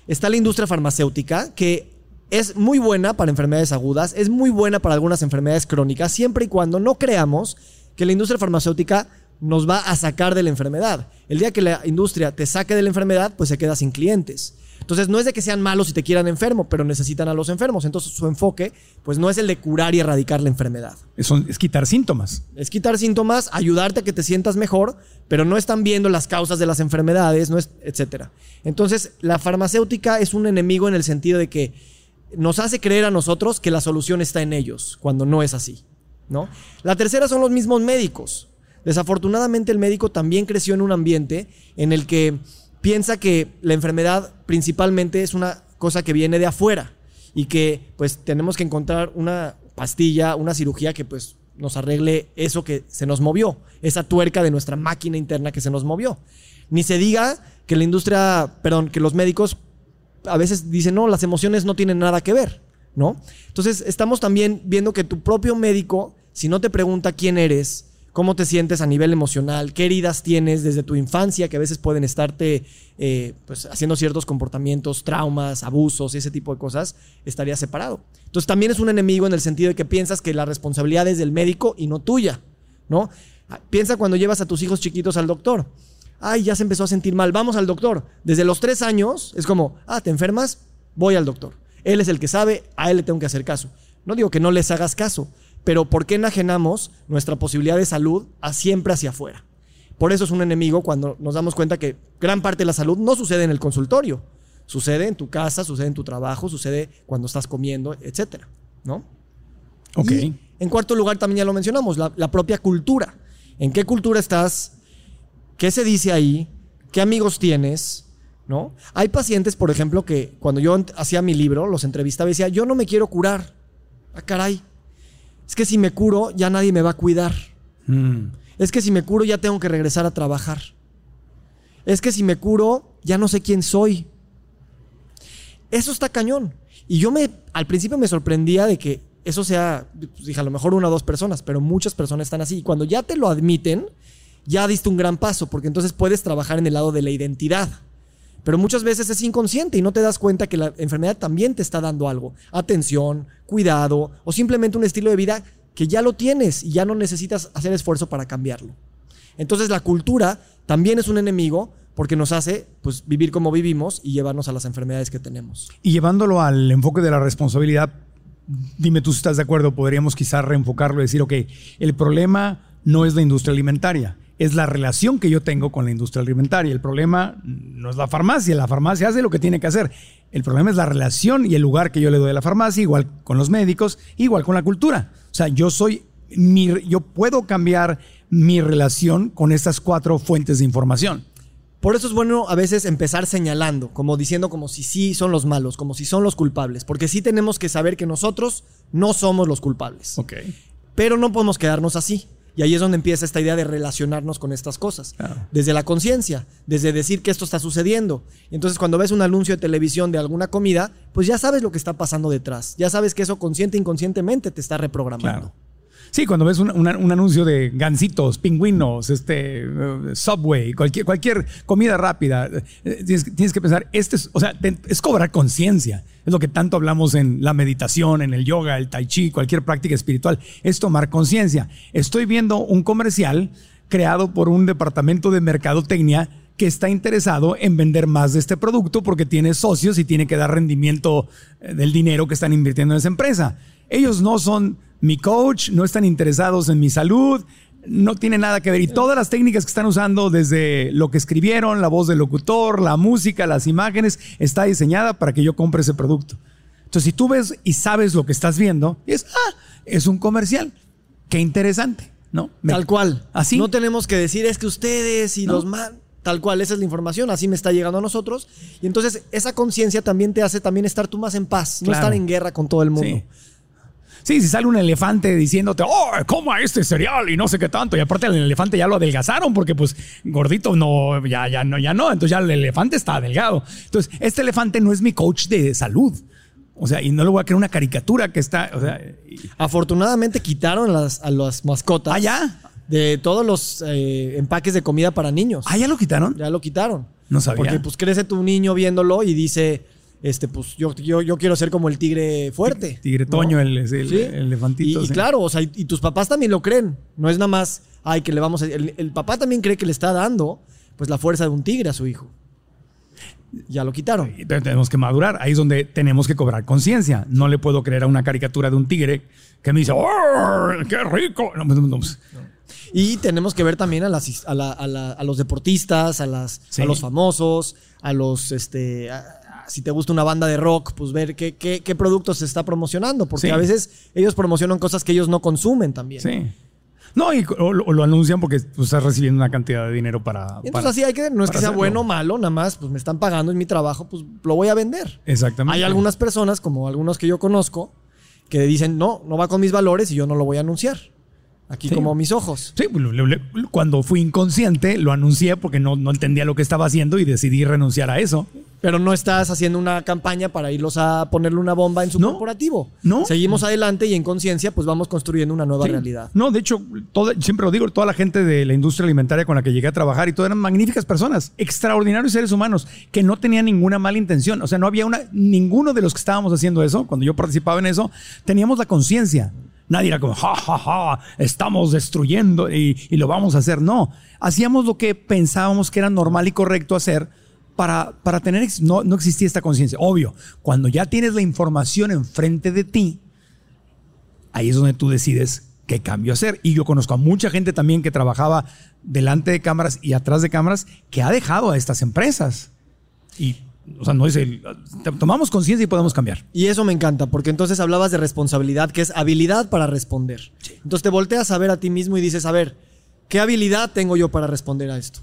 Está la industria farmacéutica, que es muy buena para enfermedades agudas, es muy buena para algunas enfermedades crónicas, siempre y cuando no creamos que la industria farmacéutica nos va a sacar de la enfermedad. El día que la industria te saque de la enfermedad, pues se queda sin clientes. Entonces no es de que sean malos y te quieran enfermo, pero necesitan a los enfermos. Entonces su enfoque, pues no es el de curar y erradicar la enfermedad. Es, es quitar síntomas. Es quitar síntomas, ayudarte a que te sientas mejor, pero no están viendo las causas de las enfermedades, no es, etcétera. Entonces, la farmacéutica es un enemigo en el sentido de que nos hace creer a nosotros que la solución está en ellos, cuando no es así, ¿no? La tercera son los mismos médicos. Desafortunadamente el médico también creció en un ambiente en el que piensa que la enfermedad principalmente es una cosa que viene de afuera y que pues tenemos que encontrar una pastilla, una cirugía que pues nos arregle eso que se nos movió, esa tuerca de nuestra máquina interna que se nos movió. Ni se diga que la industria, perdón, que los médicos a veces dicen, no, las emociones no tienen nada que ver, ¿no? Entonces estamos también viendo que tu propio médico, si no te pregunta quién eres, cómo te sientes a nivel emocional, qué heridas tienes desde tu infancia, que a veces pueden estarte eh, pues, haciendo ciertos comportamientos, traumas, abusos y ese tipo de cosas, estaría separado. Entonces también es un enemigo en el sentido de que piensas que la responsabilidad es del médico y no tuya, ¿no? Piensa cuando llevas a tus hijos chiquitos al doctor. Ay, ya se empezó a sentir mal, vamos al doctor. Desde los tres años es como, ah, te enfermas, voy al doctor. Él es el que sabe, a él le tengo que hacer caso. No digo que no les hagas caso, pero ¿por qué enajenamos nuestra posibilidad de salud a siempre hacia afuera? Por eso es un enemigo cuando nos damos cuenta que gran parte de la salud no sucede en el consultorio. Sucede en tu casa, sucede en tu trabajo, sucede cuando estás comiendo, etcétera, ¿no? Ok. Y, en cuarto lugar, también ya lo mencionamos, la, la propia cultura. ¿En qué cultura estás? ¿Qué se dice ahí? ¿Qué amigos tienes? ¿No? Hay pacientes, por ejemplo, que cuando yo hacía mi libro, los entrevistaba y decía, yo no me quiero curar. Ah, caray. Es que si me curo, ya nadie me va a cuidar. Mm. Es que si me curo, ya tengo que regresar a trabajar. Es que si me curo, ya no sé quién soy. Eso está cañón. Y yo me, al principio me sorprendía de que eso sea, pues, dije, a lo mejor una o dos personas, pero muchas personas están así. Y cuando ya te lo admiten, ya diste un gran paso, porque entonces puedes trabajar en el lado de la identidad. Pero muchas veces es inconsciente y no te das cuenta que la enfermedad también te está dando algo. Atención, cuidado o simplemente un estilo de vida que ya lo tienes y ya no necesitas hacer esfuerzo para cambiarlo. Entonces la cultura también es un enemigo porque nos hace pues, vivir como vivimos y llevarnos a las enfermedades que tenemos. Y llevándolo al enfoque de la responsabilidad, dime tú si estás de acuerdo, podríamos quizás reenfocarlo y decir, ok, el problema no es la industria alimentaria, es la relación que yo tengo con la industria alimentaria. El problema no es la farmacia, la farmacia hace lo que tiene que hacer. El problema es la relación y el lugar que yo le doy a la farmacia, igual con los médicos, igual con la cultura. O sea, yo soy, mi, yo puedo cambiar mi relación con estas cuatro fuentes de información. Por eso es bueno a veces empezar señalando, como diciendo como si sí son los malos, como si son los culpables, porque sí tenemos que saber que nosotros no somos los culpables. Ok. Pero no podemos quedarnos así. Y ahí es donde empieza esta idea de relacionarnos con estas cosas. Claro. Desde la conciencia, desde decir que esto está sucediendo. Y entonces cuando ves un anuncio de televisión de alguna comida, pues ya sabes lo que está pasando detrás. Ya sabes que eso consciente e inconscientemente te está reprogramando. Claro. Sí, cuando ves un, anuncio de gansitos, pingüinos, este, eh, Subway, cualquier, comida rápida, eh, tienes, que pensar, este es, o sea, es cobrar conciencia. Es lo que tanto hablamos en la meditación, en el yoga, el tai chi, cualquier práctica espiritual, es tomar conciencia. Estoy viendo un comercial creado por un departamento de mercadotecnia que está interesado en vender más de este producto porque tiene socios y tiene que dar rendimiento eh, del dinero que están invirtiendo en esa empresa. Ellos no son mi coach, no están interesados en mi salud, no tiene nada que ver. Y todas las técnicas que están usando, desde lo que escribieron, la voz del locutor, la música, las imágenes, está diseñada para que yo compre ese producto. Entonces, si tú ves y sabes lo que estás viendo, es, ah, es un comercial. Qué interesante, ¿no? Me- Tal cual. Así. No tenemos que decir es que ustedes y No. los más. Tal cual, esa es la información, así me está llegando a nosotros. Y entonces esa conciencia también te hace también estar tú más en paz, no estar en guerra con todo el mundo. Sí. Sí, si sale un elefante diciéndote, oh, coma este cereal y no sé qué tanto. Y aparte el elefante ya lo adelgazaron porque pues gordito no, ya, ya no, ya no. Entonces ya el elefante está delgado. Entonces, este elefante no es mi coach de salud. O sea, y no le voy a crear una caricatura que está, o sea, y- Afortunadamente quitaron las, a las mascotas ah, ya. de todos los eh, empaques de comida para niños. Ah, ya lo quitaron. Ya lo quitaron. No sabía. Porque pues crece tu niño viéndolo y dice, este, pues yo, yo, yo quiero ser como el tigre fuerte. Tigre ¿no? Toño, el, el, Sí. el elefantito. Y, claro, o sea, y, y tus papás también lo creen. No es nada más, ay, que le vamos a... El, el papá también cree que le está dando, pues, la fuerza de un tigre a su hijo. Ya lo quitaron. Y tenemos que madurar. Ahí es donde tenemos que cobrar conciencia. No le puedo creer a una caricatura de un tigre que me dice, ¡Oh, qué rico! No, no, no, Y tenemos que ver también a, las, a, la- a la- a los deportistas, a, las, Sí. a los famosos, a los, este, a- si te gusta una banda de rock, pues ver qué, qué, qué productos se está promocionando, porque Sí. a veces ellos promocionan cosas que ellos no consumen también. sí. No, y, o, lo- o lo anuncian porque tú estás recibiendo una cantidad de dinero para. Y entonces para- así hay que, no es que sea hacerlo. bueno o malo, nada más, pues me están pagando, es mi trabajo, pues lo voy a vender. Exactamente. Hay algunas personas, como algunos que yo conozco, que dicen, no, no va con mis valores y yo no lo voy a anunciar. Aquí Sí. como mis ojos. Sí, cuando fui inconsciente lo anuncié porque no, no entendía lo que estaba haciendo y decidí renunciar a eso. Pero no estás haciendo una campaña para irlos a ponerle una bomba en su No. corporativo. No. Seguimos adelante y en conciencia pues vamos construyendo una nueva Sí. realidad. No, de hecho, todo- siempre lo digo, toda la gente de la industria alimentaria con la que llegué a trabajar y todo eran magníficas personas, extraordinarios seres humanos, que no tenían ninguna mala intención. O sea, no había una, ninguno de los que estábamos haciendo eso, cuando yo participaba en eso, teníamos la conciencia. Nadie era como, ja, ja, ja, estamos destruyendo y, y lo vamos a hacer. No, hacíamos lo que pensábamos que era normal y correcto hacer para, para tener, no, no existía esta conciencia. Obvio, cuando ya tienes la información enfrente de ti, ahí es donde tú decides qué cambio hacer. Y yo conozco a mucha gente también que trabajaba delante de cámaras y atrás de cámaras que ha dejado a estas empresas. Y, o sea, no dice, tomamos conciencia y podemos cambiar. Y eso me encanta, porque entonces hablabas de responsabilidad, que es habilidad para responder. Entonces te volteas a ver a ti mismo y dices, a ver, ¿qué habilidad tengo yo para responder a esto?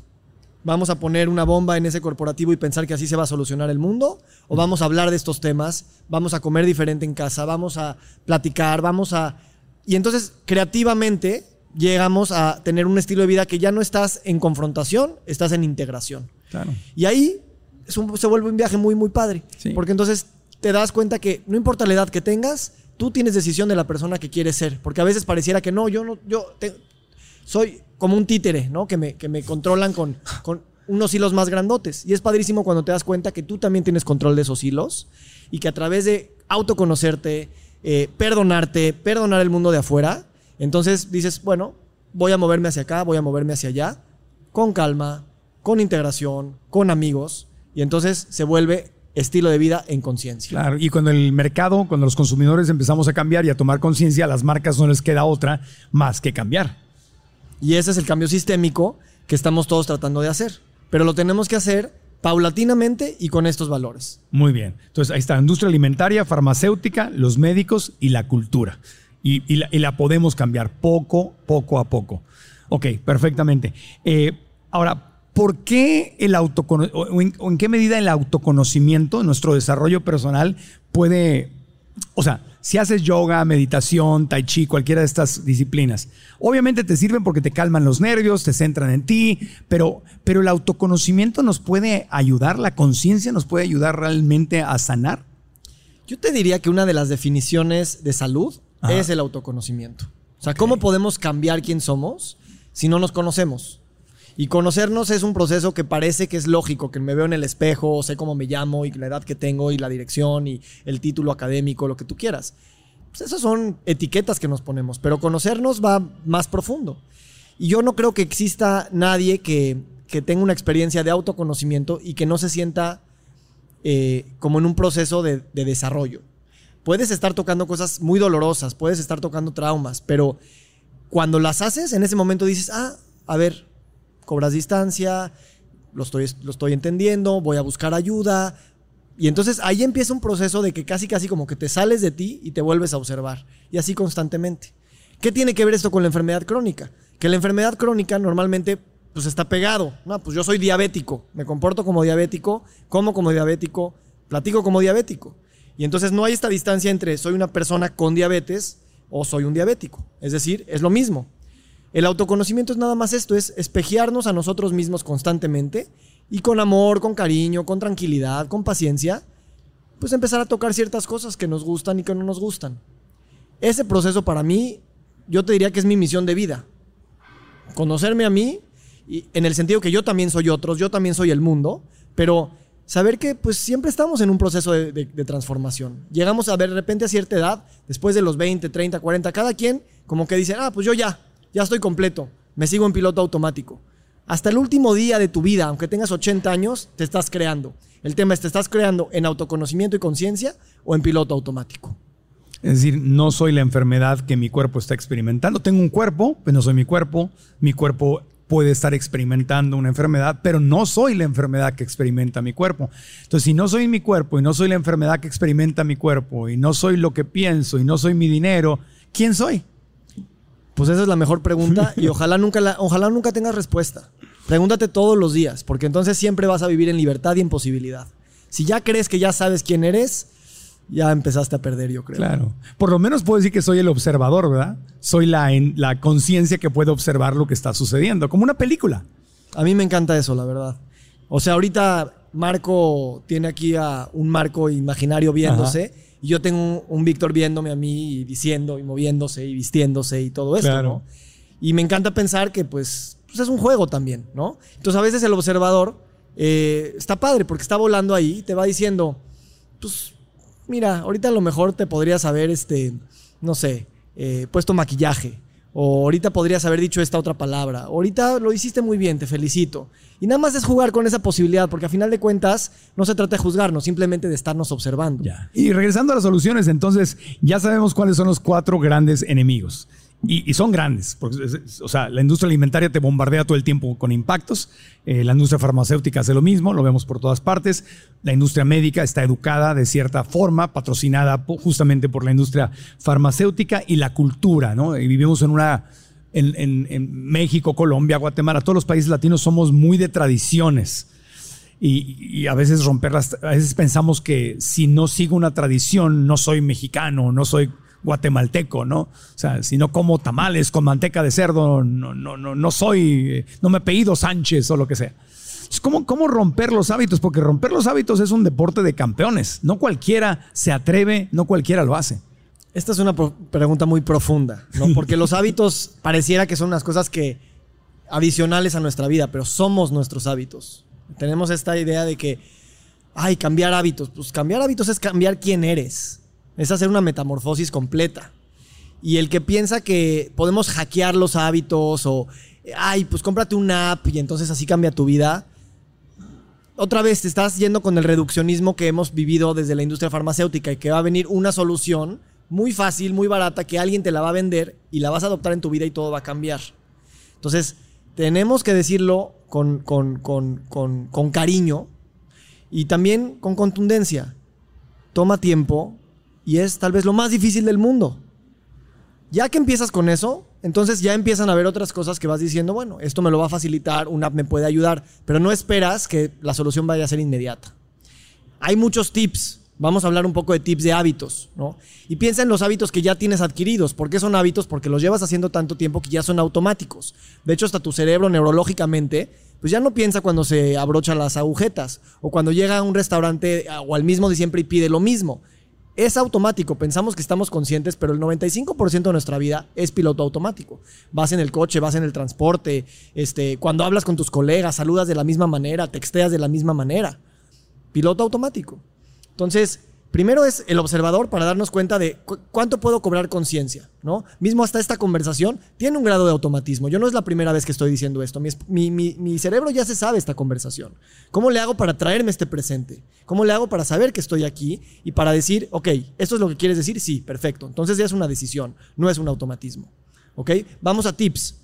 ¿Vamos a poner una bomba en ese corporativo y pensar que así se va a solucionar el mundo? ¿O vamos a hablar de estos temas? ¿Vamos a comer diferente en casa? ¿Vamos a platicar? ¿Vamos a...? Y entonces, creativamente, llegamos a tener un estilo de vida que ya no estás en confrontación, estás en integración. Claro. Y ahí es un- se vuelve un viaje muy, muy padre. Sí. Porque entonces te das cuenta que no importa la edad que tengas, tú tienes decisión de la persona que quieres ser. Porque a veces pareciera que no, yo no, yo te- soy como un títere, ¿no? Que me, que me controlan con, con unos hilos más grandotes. Y es padrísimo cuando te das cuenta que tú también tienes control de esos hilos y que a través de autoconocerte, eh, perdonarte, perdonar el mundo de afuera, entonces dices, bueno, voy a moverme hacia acá, voy a moverme hacia allá, con calma, con integración, con amigos, y entonces se vuelve estilo de vida en conciencia. Claro, y cuando el mercado, cuando los consumidores empezamos a cambiar y a tomar conciencia, a las marcas no les queda otra más que cambiar. Y ese es el cambio sistémico que estamos todos tratando de hacer. Pero lo tenemos que hacer paulatinamente y con estos valores. Muy bien. Entonces ahí está, industria alimentaria, farmacéutica, los médicos y la cultura. Y, y la, y la podemos cambiar poco, poco a poco. Ok, perfectamente. Eh, ahora, ¿por qué el autoconocimiento, o en, o en qué medida el autoconocimiento, nuestro desarrollo personal, puede, o sea, si haces yoga, meditación, tai chi, cualquiera de estas disciplinas, obviamente te sirven porque te calman los nervios, te centran en ti, pero, pero el autoconocimiento nos puede ayudar, la conciencia nos puede ayudar realmente a sanar. Yo te diría que una de las definiciones de salud Ajá. es el autoconocimiento. O sea, ¿cómo podemos cambiar quién somos si no nos conocemos? Y conocernos es un proceso que parece que es lógico, que me veo en el espejo, sé cómo me llamo y la edad que tengo y la dirección y el título académico, lo que tú quieras. Pues esas son etiquetas que nos ponemos, pero conocernos va más profundo. Y yo no creo que exista nadie que, que tenga una experiencia de autoconocimiento y que no se sienta eh, como en un proceso de, de desarrollo. Puedes estar tocando cosas muy dolorosas, puedes estar tocando traumas, pero cuando las haces, en ese momento dices, ah, a ver, cobras distancia, lo estoy, lo estoy entendiendo, voy a buscar ayuda. Y entonces ahí empieza un proceso de que casi, casi como que te sales de ti y te vuelves a observar. Y así constantemente. ¿Qué tiene que ver esto con la enfermedad crónica? Que la enfermedad crónica normalmente pues está pegado. No, pues yo soy diabético, me comporto como diabético, como como diabético, platico como diabético. Y entonces no hay esta distancia entre soy una persona con diabetes o soy un diabético. Es decir, es lo mismo. El autoconocimiento es nada más esto, es espejearnos a nosotros mismos constantemente y con amor, con cariño, con tranquilidad, con paciencia, pues empezar a tocar ciertas cosas que nos gustan y que no nos gustan. Ese proceso para mí, yo te diría que es mi misión de vida. Conocerme a mí, y en el sentido que yo también soy otros, yo también soy el mundo, pero saber que pues siempre estamos en un proceso de, de, transformación. Llegamos a ver de repente a cierta edad, después de los 20, 30, 40, cada quien como que dice, ah, pues yo ya, ya estoy completo, me sigo en piloto automático. Hasta el último día de tu vida, aunque tengas 80 años, te estás creando. El tema es, ¿te estás creando en autoconocimiento y conciencia o en piloto automático? Es decir, no soy la enfermedad que mi cuerpo está experimentando. Tengo un cuerpo, pero no soy mi cuerpo. Mi cuerpo puede estar experimentando una enfermedad, pero no soy la enfermedad que experimenta mi cuerpo. Entonces, si no soy mi cuerpo y no soy la enfermedad que experimenta mi cuerpo y no soy lo que pienso y no soy mi dinero, ¿quién soy? Pues esa es la mejor pregunta [laughs] y ojalá nunca, la, ojalá nunca tengas respuesta. Pregúntate todos los días, porque entonces siempre vas a vivir en libertad y en posibilidad. Si ya crees que ya sabes quién eres, ya empezaste a perder, yo creo. Claro. Por lo menos puedo decir que soy el observador, ¿verdad? Soy la, la conciencia que puede observar lo que está sucediendo, como una película. A mí me encanta eso, la verdad. O sea, ahorita Marco tiene aquí a un Marco imaginario viéndose. Y yo tengo un, Víctor viéndome a mí y diciendo y moviéndose y vistiéndose y todo esto, ¿no? Y me encanta pensar que pues, pues, es un juego también, ¿no? Entonces a veces el observador eh, está padre porque está volando ahí y te va diciendo, pues mira, ahorita a lo mejor te podrías haber, este, no sé, eh, puesto maquillaje. O ahorita podrías haber dicho esta otra palabra. Ahorita lo hiciste muy bien, te felicito. Y nada más es jugar con esa posibilidad, porque a final de cuentas no se trata de juzgarnos, simplemente de estarnos observando. Y regresando a las soluciones, entonces ya sabemos cuáles son los cuatro grandes enemigos. Y, son grandes, porque, o sea, la industria alimentaria te bombardea todo el tiempo con impactos, eh, la industria farmacéutica hace lo mismo, lo vemos por todas partes, la industria médica está educada de cierta forma, patrocinada justamente por la industria farmacéutica y la cultura, ¿no? Y vivimos en una, en, México, Colombia, Guatemala, todos los países latinos somos muy de tradiciones. Y, y, a veces romperlas, a veces pensamos que si no sigo una tradición, no soy mexicano, no soy guatemalteco, ¿no? O sea, si no como tamales con manteca de cerdo, no, no, no, no soy, no me apellido Sánchez o lo que sea. ¿cómo, ¿Cómo romper los hábitos? Porque romper los hábitos es un deporte de campeones. No cualquiera se atreve, no cualquiera lo hace. Esta es una pregunta muy profunda, ¿no? Porque los [laughs] hábitos pareciera que son unas cosas que adicionales a nuestra vida, pero somos nuestros hábitos. Tenemos esta idea de que, ay, cambiar hábitos. Pues cambiar hábitos es cambiar quién eres. Es hacer una metamorfosis completa. Y el que piensa que podemos hackear los hábitos o, ay, pues cómprate una app y entonces así cambia tu vida. Otra vez te estás yendo con el reduccionismo que hemos vivido desde la industria farmacéutica y que va a venir una solución muy fácil, muy barata, que alguien te la va a vender y la vas a adoptar en tu vida y todo va a cambiar. Entonces, tenemos que decirlo con, con, con, con cariño y también con contundencia. Toma tiempo, y es tal vez lo más difícil del mundo. Ya que empiezas con eso, entonces ya empiezan a ver otras cosas que vas diciendo, bueno, esto me lo va a facilitar, una app me puede ayudar, pero no esperas que la solución vaya a ser inmediata. Hay muchos tips, vamos a hablar un poco de tips de hábitos, ¿no? Y piensa en los hábitos que ya tienes adquiridos. ¿Por qué son hábitos? Porque los llevas haciendo tanto tiempo que ya son automáticos. De hecho, hasta tu cerebro neurológicamente, pues ya no piensa cuando se abrocha las agujetas o cuando llega a un restaurante o al mismo de siempre y pide lo mismo es automático. Pensamos que estamos conscientes, pero el 95% de nuestra vida es piloto automático. Vas en el coche, vas en el transporte, este, cuando hablas con tus colegas, saludas de la misma manera, texteas de la misma manera. Piloto automático. Entonces, Primero es el observador para darnos cuenta de cuánto puedo cobrar conciencia, ¿no? Mismo hasta esta conversación tiene un grado de automatismo. Yo no es la primera vez que estoy diciendo esto. Mi, cerebro ya se sabe esta conversación. ¿Cómo le hago para traerme este presente? ¿Cómo le hago para saber que estoy aquí y para decir, ok, esto es lo que quieres decir? Sí, perfecto. Entonces ya es una decisión, no es un automatismo. ¿Ok? Vamos a tips.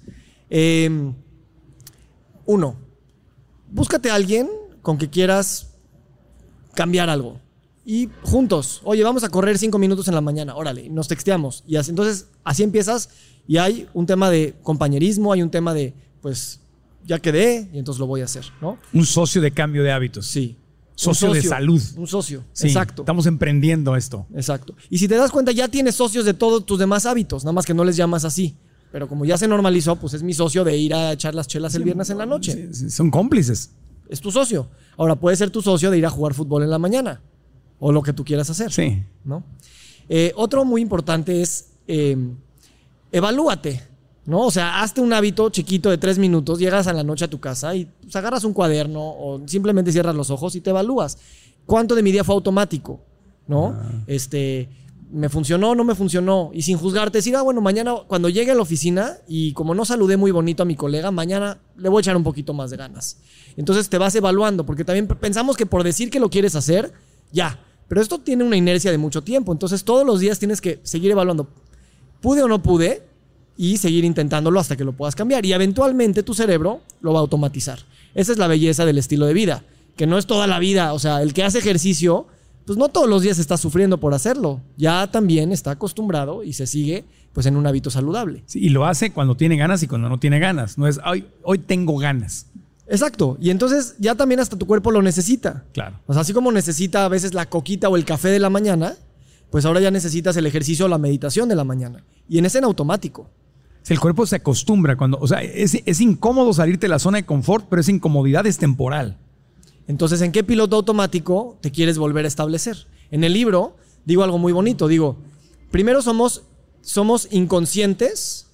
Em, uno, búscate a alguien con que quieras cambiar algo y juntos, oye, vamos a correr cinco minutos en la mañana, órale, nos texteamos. Y así, entonces así empiezas y hay un tema de compañerismo, hay un tema de, pues, ya quedé y entonces lo voy a hacer, ¿no? Un socio de cambio de hábitos. Sí. Socio de salud. Un socio, Sí, exacto. Estamos emprendiendo esto. Exacto. Y si te das cuenta, ya tienes socios de todos tus demás hábitos, nada más que no les llamas así. Pero como ya se normalizó, pues es mi socio de ir a echar las chelas el viernes en la noche. Sí, sí, Son cómplices. Es tu socio. Ahora puede ser tu socio de ir a jugar fútbol en la mañana. O lo que tú quieras hacer. Sí. ¿no? Eh, otro muy importante es eh, evalúate, ¿no? O sea, hazte un hábito chiquito de tres minutos, llegas a la noche a tu casa y pues, agarras un cuaderno o simplemente cierras los ojos y te evalúas. ¿Cuánto de mi día fue automático? ¿No? Este, ¿me funcionó no me funcionó? Y sin juzgarte, decir, ah, bueno, mañana cuando llegue a la oficina y como no saludé muy bonito a mi colega, mañana le voy a echar un poquito más de ganas. Entonces te vas evaluando, porque también pensamos que por decir que lo quieres hacer, ya. Pero esto tiene una inercia de mucho tiempo. Entonces todos los días tienes que seguir evaluando. ¿Pude o no pude? Y seguir intentándolo hasta que lo puedas cambiar. Y eventualmente tu cerebro lo va a automatizar. Esa es la belleza del estilo de vida. Que no es toda la vida. O sea, el que hace ejercicio, pues no todos los días está sufriendo por hacerlo. Ya también está acostumbrado y se sigue pues en un hábito saludable. Y lo hace cuando tiene ganas y cuando no tiene ganas. No es, hoy, hoy tengo ganas. Exacto. Y entonces ya también hasta tu cuerpo lo necesita. Claro. O sea, así como necesita a veces la coquita o el café de la mañana, pues ahora ya necesitas el ejercicio o la meditación de la mañana. Y en ese en automático. Si el cuerpo se acostumbra cuando, o sea, es, es incómodo salirte de la zona de confort, pero esa incomodidad es temporal. Entonces, ¿en qué piloto automático te quieres volver a establecer? En el libro digo algo muy bonito. Digo, primero somos, somos inconscientes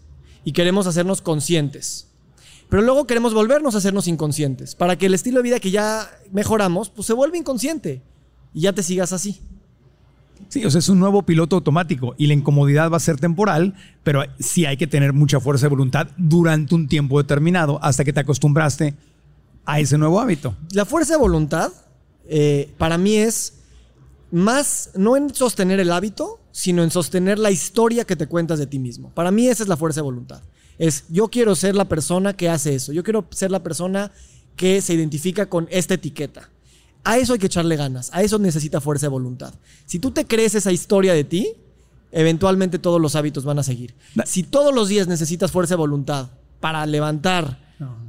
y queremos hacernos conscientes. Pero luego queremos volvernos a hacernos inconscientes. Para que el estilo de vida que ya mejoramos, pues se vuelve inconsciente. Y ya te sigas así. Sí, o sea, es un nuevo piloto automático y la incomodidad va a ser temporal, pero sí hay que tener mucha fuerza de voluntad durante un tiempo determinado hasta que te acostumbraste a ese nuevo hábito. La fuerza de voluntad eh, para mí es más no en sostener el hábito, sino en sostener la historia que te cuentas de ti mismo. Para mí esa es la fuerza de voluntad. Es yo quiero ser la persona que hace eso. Yo quiero ser la persona que se identifica con esta etiqueta. A eso hay que echarle ganas. A eso necesita fuerza de voluntad. Si tú te crees esa historia de ti, eventualmente todos los hábitos van a seguir. Si todos los días necesitas fuerza de voluntad para levantar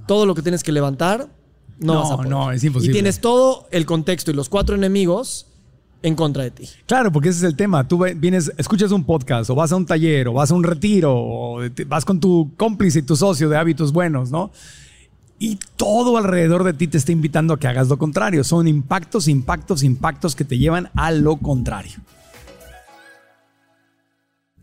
todo lo que tienes que levantar, no, No, vas a poder. no, es imposible. Y tienes todo el contexto y los cuatro enemigos en contra de ti. Claro, porque ese es el tema. Tú vienes, escuchas un podcast o vas a un taller o vas a un retiro o vas con tu cómplice y tu socio de hábitos buenos, ¿no? Y todo alrededor de ti te está invitando a que hagas lo contrario. Son impactos, impactos, impactos que te llevan a lo contrario.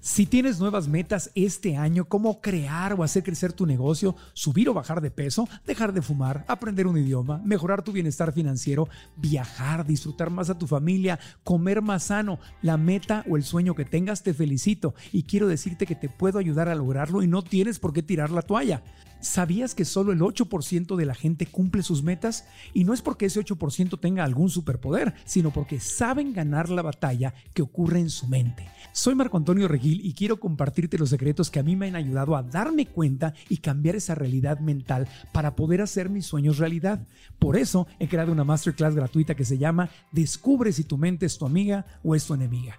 Si tienes nuevas metas este año, como crear o hacer crecer tu negocio, subir o bajar de peso, dejar de fumar, aprender un idioma, mejorar tu bienestar financiero, viajar, disfrutar más a tu familia, comer más sano, la meta o el sueño que tengas, te felicito y quiero decirte que te puedo ayudar a lograrlo y no tienes por qué tirar la toalla. ¿Sabías que solo el 8% de la gente cumple sus metas? Y no es porque ese 8% tenga algún superpoder, sino porque saben ganar la batalla que ocurre en su mente. Soy Marco Antonio Regil y quiero compartirte los secretos que a mí me han ayudado a darme cuenta y cambiar esa realidad mental para poder hacer mis sueños realidad. Por eso he creado una masterclass gratuita que se llama Descubre si tu mente es tu amiga o es tu enemiga.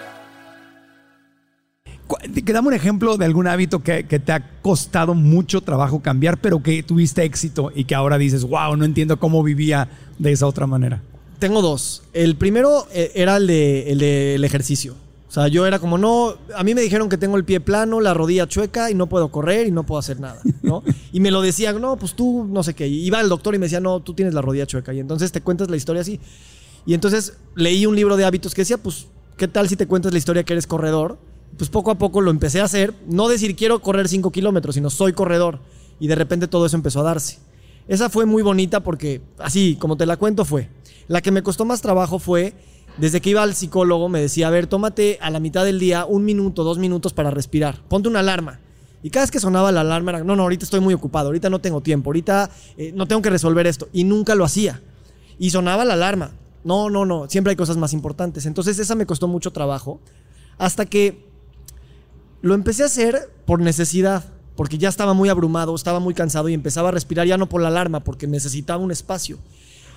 Dame un ejemplo de algún hábito que, que te ha costado mucho trabajo cambiar, pero que tuviste éxito y que ahora dices, wow, no entiendo cómo vivía de esa otra manera. Tengo dos. El primero eh, era el de- el del ejercicio. O sea, yo era como, no, a mí me dijeron que tengo el pie plano, la rodilla chueca y no puedo correr y no puedo hacer nada, ¿no? y me lo decían, no, pues tú, no sé qué. Y iba al doctor y me decía, no, tú tienes la rodilla chueca. Y entonces te cuentas la historia así. Y entonces leí un libro de hábitos que decía, pues, ¿qué tal si te cuentas la historia que eres corredor? Pues poco a poco lo empecé a hacer. No decir quiero correr 5 kilómetros, sino soy corredor. Y de repente todo eso empezó a darse. Esa fue muy bonita porque, así como te la cuento, fue. La que me costó más trabajo fue, desde que iba al psicólogo, me decía, a ver, tómate a la mitad del día un minuto, dos minutos para respirar. Ponte una alarma. Y cada vez que sonaba la alarma no, no, ahorita estoy muy ocupado, ahorita no tengo tiempo, ahorita eh, no tengo que resolver esto. Y nunca lo hacía. Y sonaba la alarma. No, no, no, siempre hay cosas más importantes. Entonces esa me costó mucho trabajo. Hasta que lo empecé a hacer por necesidad, porque ya estaba muy abrumado, estaba muy cansado y empezaba a respirar ya no por la alarma, porque necesitaba un espacio.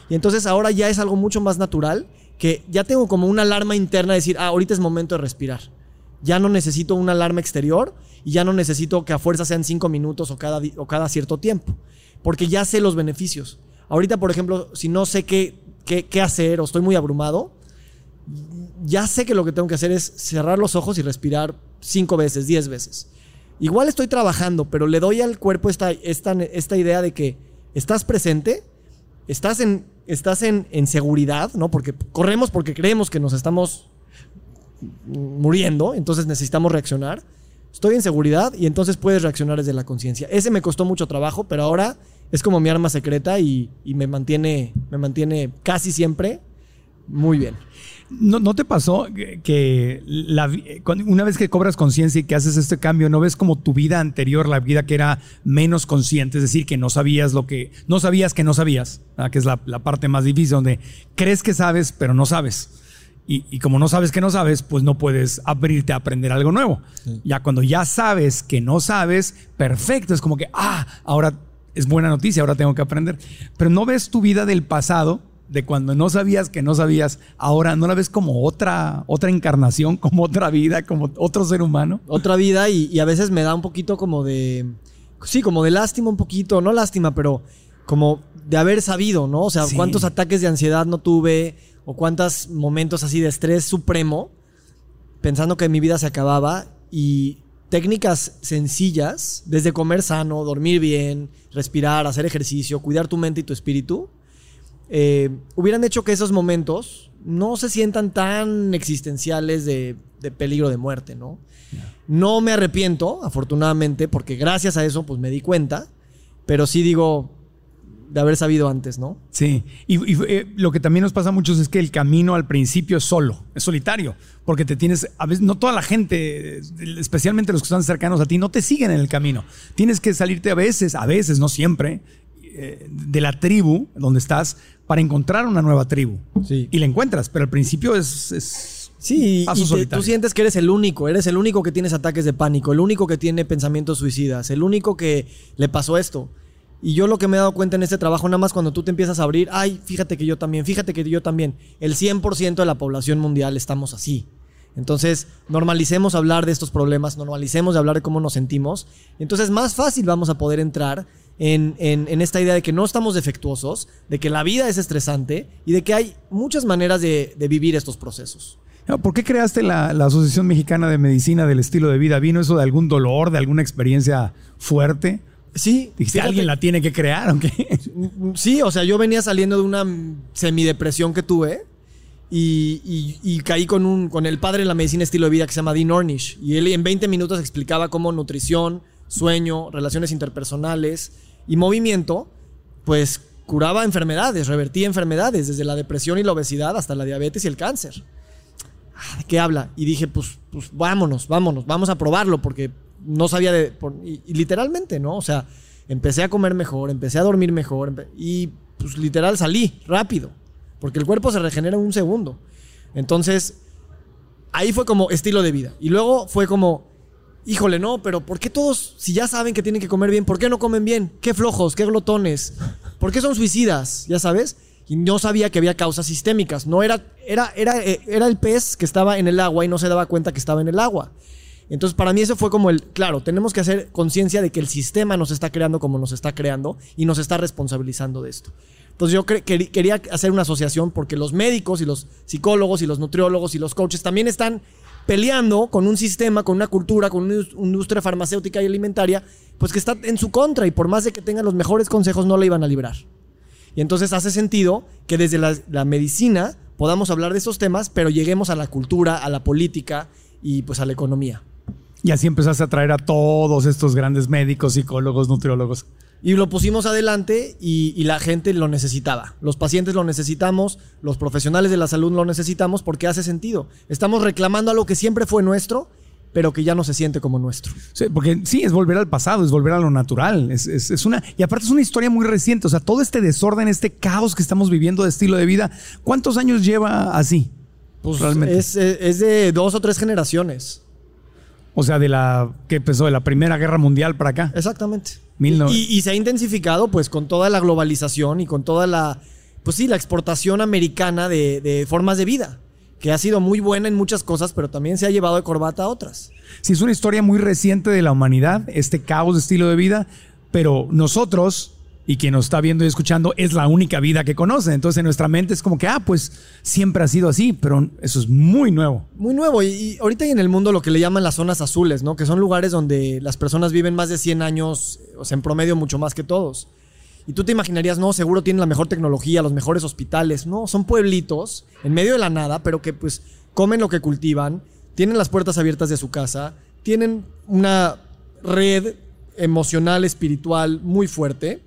Y entonces ahora ya es algo mucho más natural, que ya tengo como una alarma interna de decir, ah, ahorita es momento de respirar. Ya no necesito una alarma exterior y ya no necesito que a fuerza sean cinco minutos o cada, o cada cierto tiempo, porque ya sé los beneficios. Ahorita, por ejemplo, si no sé qué, qué, qué hacer o estoy muy abrumado, ya sé que lo que tengo que hacer es cerrar los ojos y respirar cinco veces, diez veces. Igual estoy trabajando, pero le doy al cuerpo esta, esta, esta idea de que estás presente, estás en, estás en, en seguridad, ¿no? Porque corremos porque creemos que nos estamos muriendo, entonces necesitamos reaccionar. Estoy en seguridad y entonces puedes reaccionar desde la conciencia. Ese me costó mucho trabajo, pero ahora es como mi arma secreta y, y me, mantiene, me mantiene casi siempre muy bien. ¿No, no te pasó que- la una vez que cobras conciencia y que haces este cambio, no ves como tu vida anterior, la vida que era menos consciente, es decir, que no sabías lo que, no sabías que no sabías, ¿verdad? que es la, la parte más difícil, donde crees que sabes, pero no sabes. Y, y como no sabes que no sabes, pues no puedes abrirte a aprender algo nuevo. Ya cuando ya sabes que no sabes, perfecto, es como que, ah, ahora es buena noticia, ahora tengo que aprender. Pero no ves tu vida del pasado, de cuando no sabías que no sabías, ahora no la ves como otra, otra encarnación, [laughs] como otra vida, como otro ser humano. otra vida y, y a veces me da un poquito como de. Sí, como de lástima un poquito, no lástima, pero como de haber sabido, ¿no? O sea, Sí. cuántos ataques de ansiedad no tuve o cuántos momentos así de estrés supremo pensando que mi vida se acababa y técnicas sencillas, desde comer sano, dormir bien, respirar, hacer ejercicio, cuidar tu mente y tu espíritu, eh, hubieran hecho que esos momentos no se sientan tan existenciales de, de peligro de muerte, ¿no? No me arrepiento, afortunadamente, porque gracias a eso pues me di cuenta, pero sí digo de haber sabido antes, ¿no? Sí, y, y, eh, lo que también nos pasa a muchos es que el camino al principio es solo, es solitario, porque te tienes, a veces no toda la gente, especialmente los que están cercanos a ti, no te siguen en el camino. Tienes que salirte a veces, a veces, no siempre, eh, de la tribu donde estás para encontrar una nueva tribu. Sí. Y la encuentras, pero al principio es... es Sí, y te- tú sientes que eres el único, eres el único que tienes ataques de pánico, el único que tiene pensamientos suicidas, el único que le pasó esto. Y yo lo que me he dado cuenta en este trabajo, nada más cuando tú te empiezas a abrir, ay, fíjate que yo también, fíjate que yo también, el 100% de la población mundial estamos así. Entonces, normalicemos hablar de estos problemas, normalicemos de hablar de cómo nos sentimos. Entonces, más fácil vamos a poder entrar en, en- en esta idea de que no estamos defectuosos, de que la vida es estresante y de que hay muchas maneras de- de vivir estos procesos. ¿Por qué creaste la, la Asociación Mexicana de Medicina del Estilo de Vida? ¿Vino eso de algún dolor, de alguna experiencia fuerte? Sí. Dijiste, fíjate- alguien la tiene que crear, ¿o qué? [laughs] Sí, o sea, yo venía saliendo de una semidepresión que tuve y, y- y caí con, un, con el padre de la medicina estilo de vida que se llama Dean Ornish. Y él en 20 minutos explicaba cómo nutrición, sueño, relaciones interpersonales y movimiento, pues curaba enfermedades, revertía enfermedades, desde la depresión y la obesidad hasta la diabetes y el cáncer. Ah, ¿De qué habla? Y dije, pues, pues vámonos, vámonos, vamos a probarlo porque no sabía de... por- y, literalmente, ¿no? O sea, empecé a comer mejor, empecé a dormir mejor y pues literal salí rápido, porque el cuerpo se regenera en un segundo. Entonces, ahí fue como estilo de vida. Y luego fue como, híjole, no, pero ¿por qué todos, si ya saben que tienen que comer bien, ¿por qué no comen bien? ¿Qué flojos? ¿Qué glotones? ¿Por qué son suicidas? ¿Ya sabes? Y no sabía que había causas sistémicas. No era, era, era, eh, era el pez que estaba en el agua y no se daba cuenta que estaba en el agua. Entonces, para mí eso fue como el, claro, tenemos que hacer conciencia de que el sistema nos está creando como nos está creando y nos está responsabilizando de esto. Entonces yo quería hacer una asociación porque los médicos y los psicólogos y los nutriólogos y los coaches también están peleando con un sistema, con una cultura, con una indus- industria farmacéutica y alimentaria, pues que está en su contra y por más de que tengan los mejores consejos no la iban a librar. Y entonces hace sentido que desde la, medicina podamos hablar de esos temas, pero lleguemos a la cultura, a la política y pues a la economía. Y así empezaste a traer a todos estos grandes médicos, psicólogos, nutriólogos. Y lo pusimos adelante y, y la gente lo necesitaba. Los pacientes lo necesitamos, los profesionales de la salud lo necesitamos porque hace sentido. Estamos reclamando algo que siempre fue nuestro, pero que ya no se siente como nuestro. Sí, porque sí, es volver al pasado, es volver a lo natural. Es, es- es una, y aparte es una historia muy reciente. O sea, todo este desorden, este caos que estamos viviendo de estilo de vida, ¿cuántos años lleva así? Pues Realmente. Es, es de dos o tres generaciones. O sea, de la que empezó de la Primera Guerra Mundial para acá. Exactamente. No- y, y se ha intensificado pues con toda la globalización y con toda la, pues sí, la exportación americana de, de formas de vida, que ha sido muy buena en muchas cosas, pero también se ha llevado de corbata a otras. Sí, es una historia muy reciente de la humanidad, este caos de estilo de vida, pero nosotros y quien nos está viendo y escuchando es la única vida que conoce. Entonces en nuestra mente es como que, ah, pues siempre ha sido así, pero eso es muy nuevo. Muy nuevo. Y, ahorita hay en el mundo lo que le llaman las zonas azules, ¿no? Que son lugares donde las personas viven más de 100 años, o sea, en promedio mucho más que todos. Y tú te imaginarías, no, seguro tienen la mejor tecnología, los mejores hospitales. No, son pueblitos en medio de la nada, pero que pues comen lo que cultivan, tienen las puertas abiertas de su casa, tienen una red emocional, espiritual muy fuerte.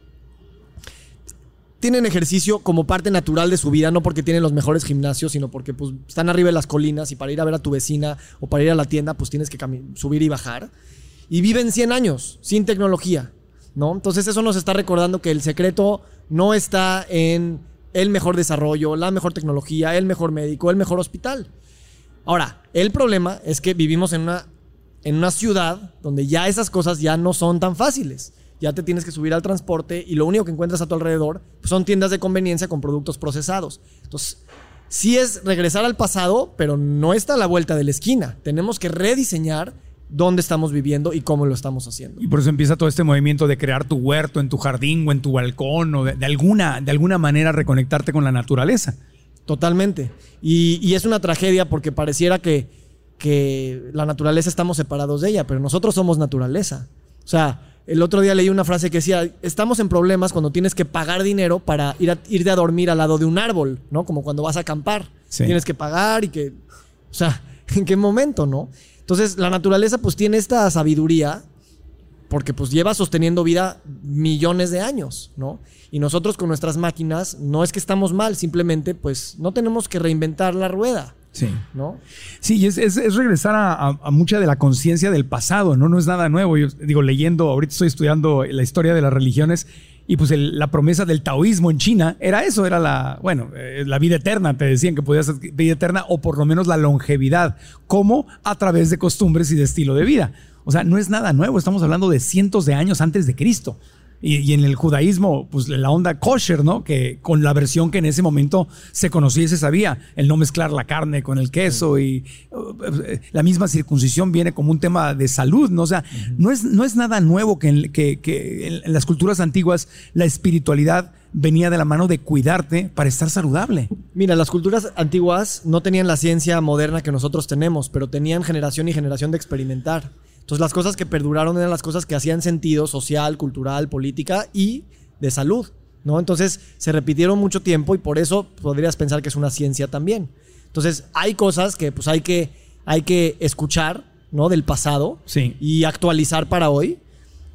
Tienen ejercicio como parte natural de su vida, no porque tienen los mejores gimnasios, sino porque pues, están arriba de las colinas y para ir a ver a tu vecina o para ir a la tienda, pues tienes que subir y bajar. Y viven 100 años sin tecnología, ¿no? Entonces eso nos está recordando que el secreto no está en el mejor desarrollo, la mejor tecnología, el mejor médico, el mejor hospital. Ahora, el problema es que vivimos en una, en una ciudad donde ya esas cosas ya no son tan fáciles. Ya te tienes que subir al transporte y lo único que encuentras a tu alrededor pues, son tiendas de conveniencia con productos procesados. Entonces, sí es regresar al pasado, pero no está a la vuelta de la esquina. Tenemos que rediseñar dónde estamos viviendo y cómo lo estamos haciendo. Y por eso empieza todo este movimiento de crear tu huerto en tu jardín o en tu balcón o de, de alguna, de alguna manera reconectarte con la naturaleza. Totalmente. Y, y es una tragedia porque pareciera que, que la naturaleza estamos separados de ella, pero nosotros somos naturaleza. O sea, el otro día leí una frase que decía, estamos en problemas cuando tienes que pagar dinero para ir a, irte a dormir al lado de un árbol, ¿no? Como cuando vas a acampar. Sí. Tienes que pagar y que... O sea, [laughs] ¿en qué momento, no? Entonces, la naturaleza pues tiene esta sabiduría porque pues lleva sosteniendo vida millones de años, ¿no? Y nosotros con nuestras máquinas no es que estamos mal, simplemente pues no tenemos que reinventar la rueda, Sí. ¿no? Sí, y es, es- es regresar a, a- a mucha de la conciencia del pasado, ¿no? No es nada nuevo. Yo digo, leyendo, ahorita estoy estudiando la historia de las religiones y pues el- la promesa del taoísmo en China era eso, era la, bueno, eh, la vida eterna, te decían que podías ser vida eterna o por lo menos la longevidad, como a través de costumbres y de estilo de vida. O sea, no es nada nuevo, estamos hablando de cientos de años antes de Cristo. Y, y en el judaísmo, pues la onda kosher, ¿no? Que con la versión que en ese momento se conocía y se sabía, el no mezclar la carne con el queso y uh, eh, la misma circuncisión viene como un tema de salud, ¿no? O sea, no, es, no es nada nuevo que en, que- que en- en las culturas antiguas la espiritualidad venía de la mano de cuidarte para estar saludable. Mira, las culturas antiguas no tenían la ciencia moderna que nosotros tenemos, pero tenían generación y generación de experimentar. Entonces las cosas que perduraron eran las cosas que hacían sentido social, cultural, política y de salud, ¿no? Entonces se repitieron mucho tiempo y por eso podrías pensar que es una ciencia también. Entonces hay cosas que pues hay que, hay que escuchar, ¿no? Del pasado Sí. y actualizar para hoy.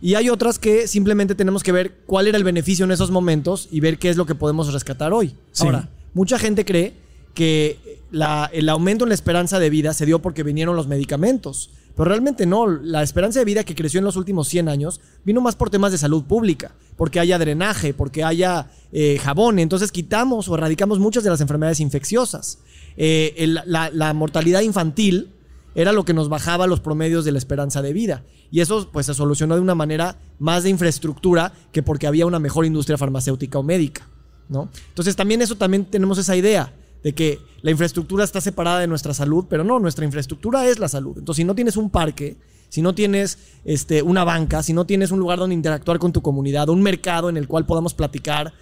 Y hay otras que simplemente tenemos que ver cuál era el beneficio en esos momentos y ver qué es lo que podemos rescatar hoy. Sí. Ahora, mucha gente cree que la- el aumento en la esperanza de vida se dio porque vinieron los medicamentos. Pero realmente no, la esperanza de vida que creció en los últimos 100 años vino más por temas de salud pública, porque haya drenaje, porque haya eh, jabón. Entonces quitamos o erradicamos muchas de las enfermedades infecciosas. Eh, la, la mortalidad infantil era lo que nos bajaba los promedios de la esperanza de vida. Y eso pues se solucionó de una manera más de infraestructura que porque había una mejor industria farmacéutica o médica, ¿no? Entonces también eso también tenemos esa idea de que la infraestructura está separada de nuestra salud, pero no, nuestra infraestructura es la salud. Entonces, si no tienes un parque, si no tienes este, una banca, si no tienes un lugar donde interactuar con tu comunidad, un mercado en el cual podamos platicar,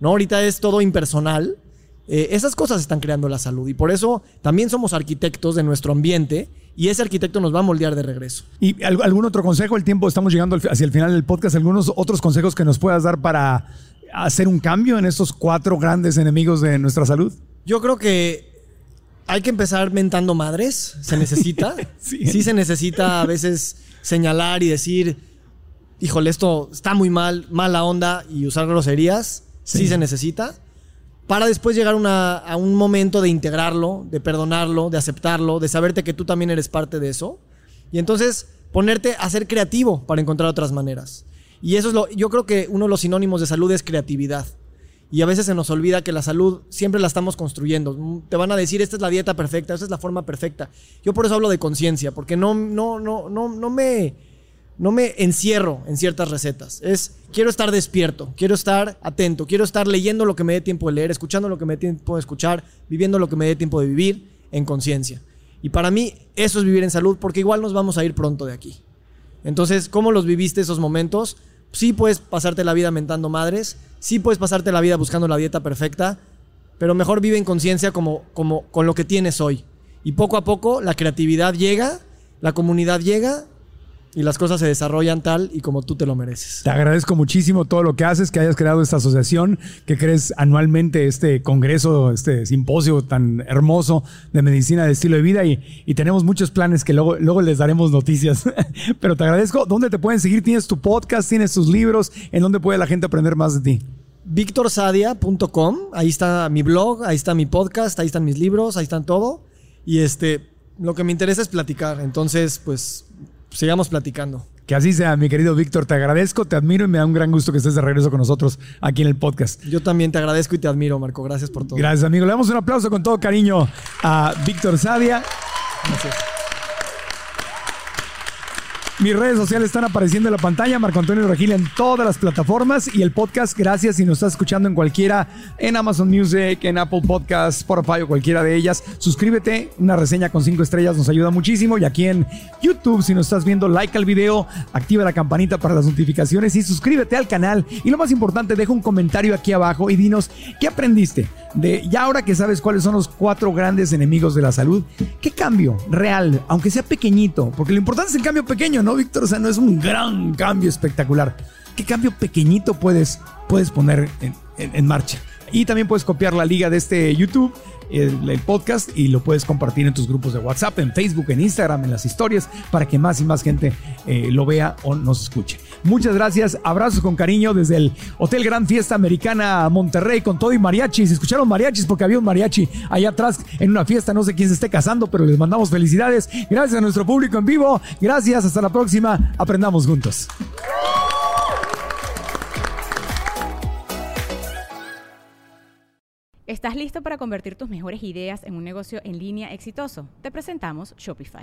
¿no? Ahorita es todo impersonal. eh, esas cosas están creando la salud y por eso también somos arquitectos de nuestro ambiente y ese arquitecto nos va a moldear de regreso. ¿Y al- algún otro consejo? El tiempo, estamos llegando hacia el final del podcast. ¿Algunos otros consejos que nos puedas dar para hacer un cambio en estos cuatro grandes enemigos de nuestra salud? Yo creo que hay que empezar mentando madres, se necesita. [laughs] Sí. sí. se necesita a veces señalar y decir, híjole, esto está muy mal, mala onda y usar groserías, sí, Sí. se necesita. Para después llegar una- a un momento de integrarlo, de perdonarlo, de aceptarlo, de saberte que tú también eres parte de eso. Y entonces ponerte a ser creativo para encontrar otras maneras. Y eso es lo, yo creo que uno de los sinónimos de salud es creatividad. Y a veces se nos olvida que la salud siempre la estamos construyendo. Te van a decir, esta es la dieta perfecta, esta es la forma perfecta. Yo por eso hablo de conciencia, porque no, no, no, no, no me no me encierro en ciertas recetas. Es, quiero estar despierto, quiero estar atento, quiero estar leyendo lo que me dé tiempo de leer, escuchando lo que me dé tiempo de escuchar, viviendo lo que me dé tiempo de vivir en conciencia. Y para mí eso es vivir en salud porque igual nos vamos a ir pronto de aquí. Entonces, ¿cómo los viviste esos momentos? Sí puedes pasarte la vida mentando madres, sí puedes pasarte la vida buscando la dieta perfecta, pero mejor vive en conciencia como, como con lo que tienes hoy. Y poco a poco la creatividad llega, la comunidad llega y las cosas se desarrollan tal y como tú te lo mereces. Te agradezco muchísimo todo lo que haces, que hayas creado esta asociación, que crees anualmente este congreso, este simposio tan hermoso de medicina de estilo de vida y, tenemos muchos planes que luego, luego les daremos noticias. [laughs] Pero te agradezco. ¿Dónde te pueden seguir? ¿Tienes tu podcast? ¿Tienes tus libros? ¿En dónde puede la gente aprender más de ti? victorsadia.com, ahí está mi blog, ahí está mi podcast, ahí están mis libros, ahí están todo. Y este, lo que me interesa es platicar. Entonces, pues sigamos platicando. Que así sea, mi querido Víctor. Te agradezco, te admiro y me da un gran gusto que estés de regreso con nosotros aquí en el podcast. Yo también te agradezco y te admiro, Marco. Gracias por todo. Gracias, amigo. Le damos un aplauso con todo cariño a Víctor Sadia. Gracias. Mis redes sociales están apareciendo en la pantalla, Marco Antonio Regil en todas las plataformas y el podcast, gracias si nos estás escuchando en cualquiera, en Amazon Music, en Apple Podcasts, Spotify o cualquiera de ellas. Suscríbete, una reseña con cinco estrellas nos ayuda muchísimo y aquí en YouTube, si nos estás viendo, like al video, activa la campanita para las notificaciones y suscríbete al canal. Y lo más importante, deja un comentario aquí abajo y dinos qué aprendiste de ya ahora que sabes cuáles son los cuatro grandes enemigos de la salud, ¿qué cambio real, aunque sea pequeñito? Porque lo importante es el cambio pequeño, ¿no, Víctor? O sea, no es un gran cambio espectacular. ¿Qué cambio pequeñito puedes, puedes poner en marcha? Y también puedes copiar la liga de este YouTube el, podcast y lo puedes compartir en tus grupos de WhatsApp, en Facebook, en Instagram, en las historias, para que más y más gente eh, lo vea o nos escuche. Muchas gracias, abrazos con cariño desde el Hotel Gran Fiesta Americana Monterrey con todo y mariachis. Escucharon mariachis porque había un mariachi allá atrás en una fiesta, no sé quién se esté casando, pero les mandamos felicidades. Gracias a nuestro público en vivo, gracias, hasta la próxima, aprendamos juntos. ¿Estás listo para convertir tus mejores ideas en un negocio en línea exitoso? Te presentamos Shopify.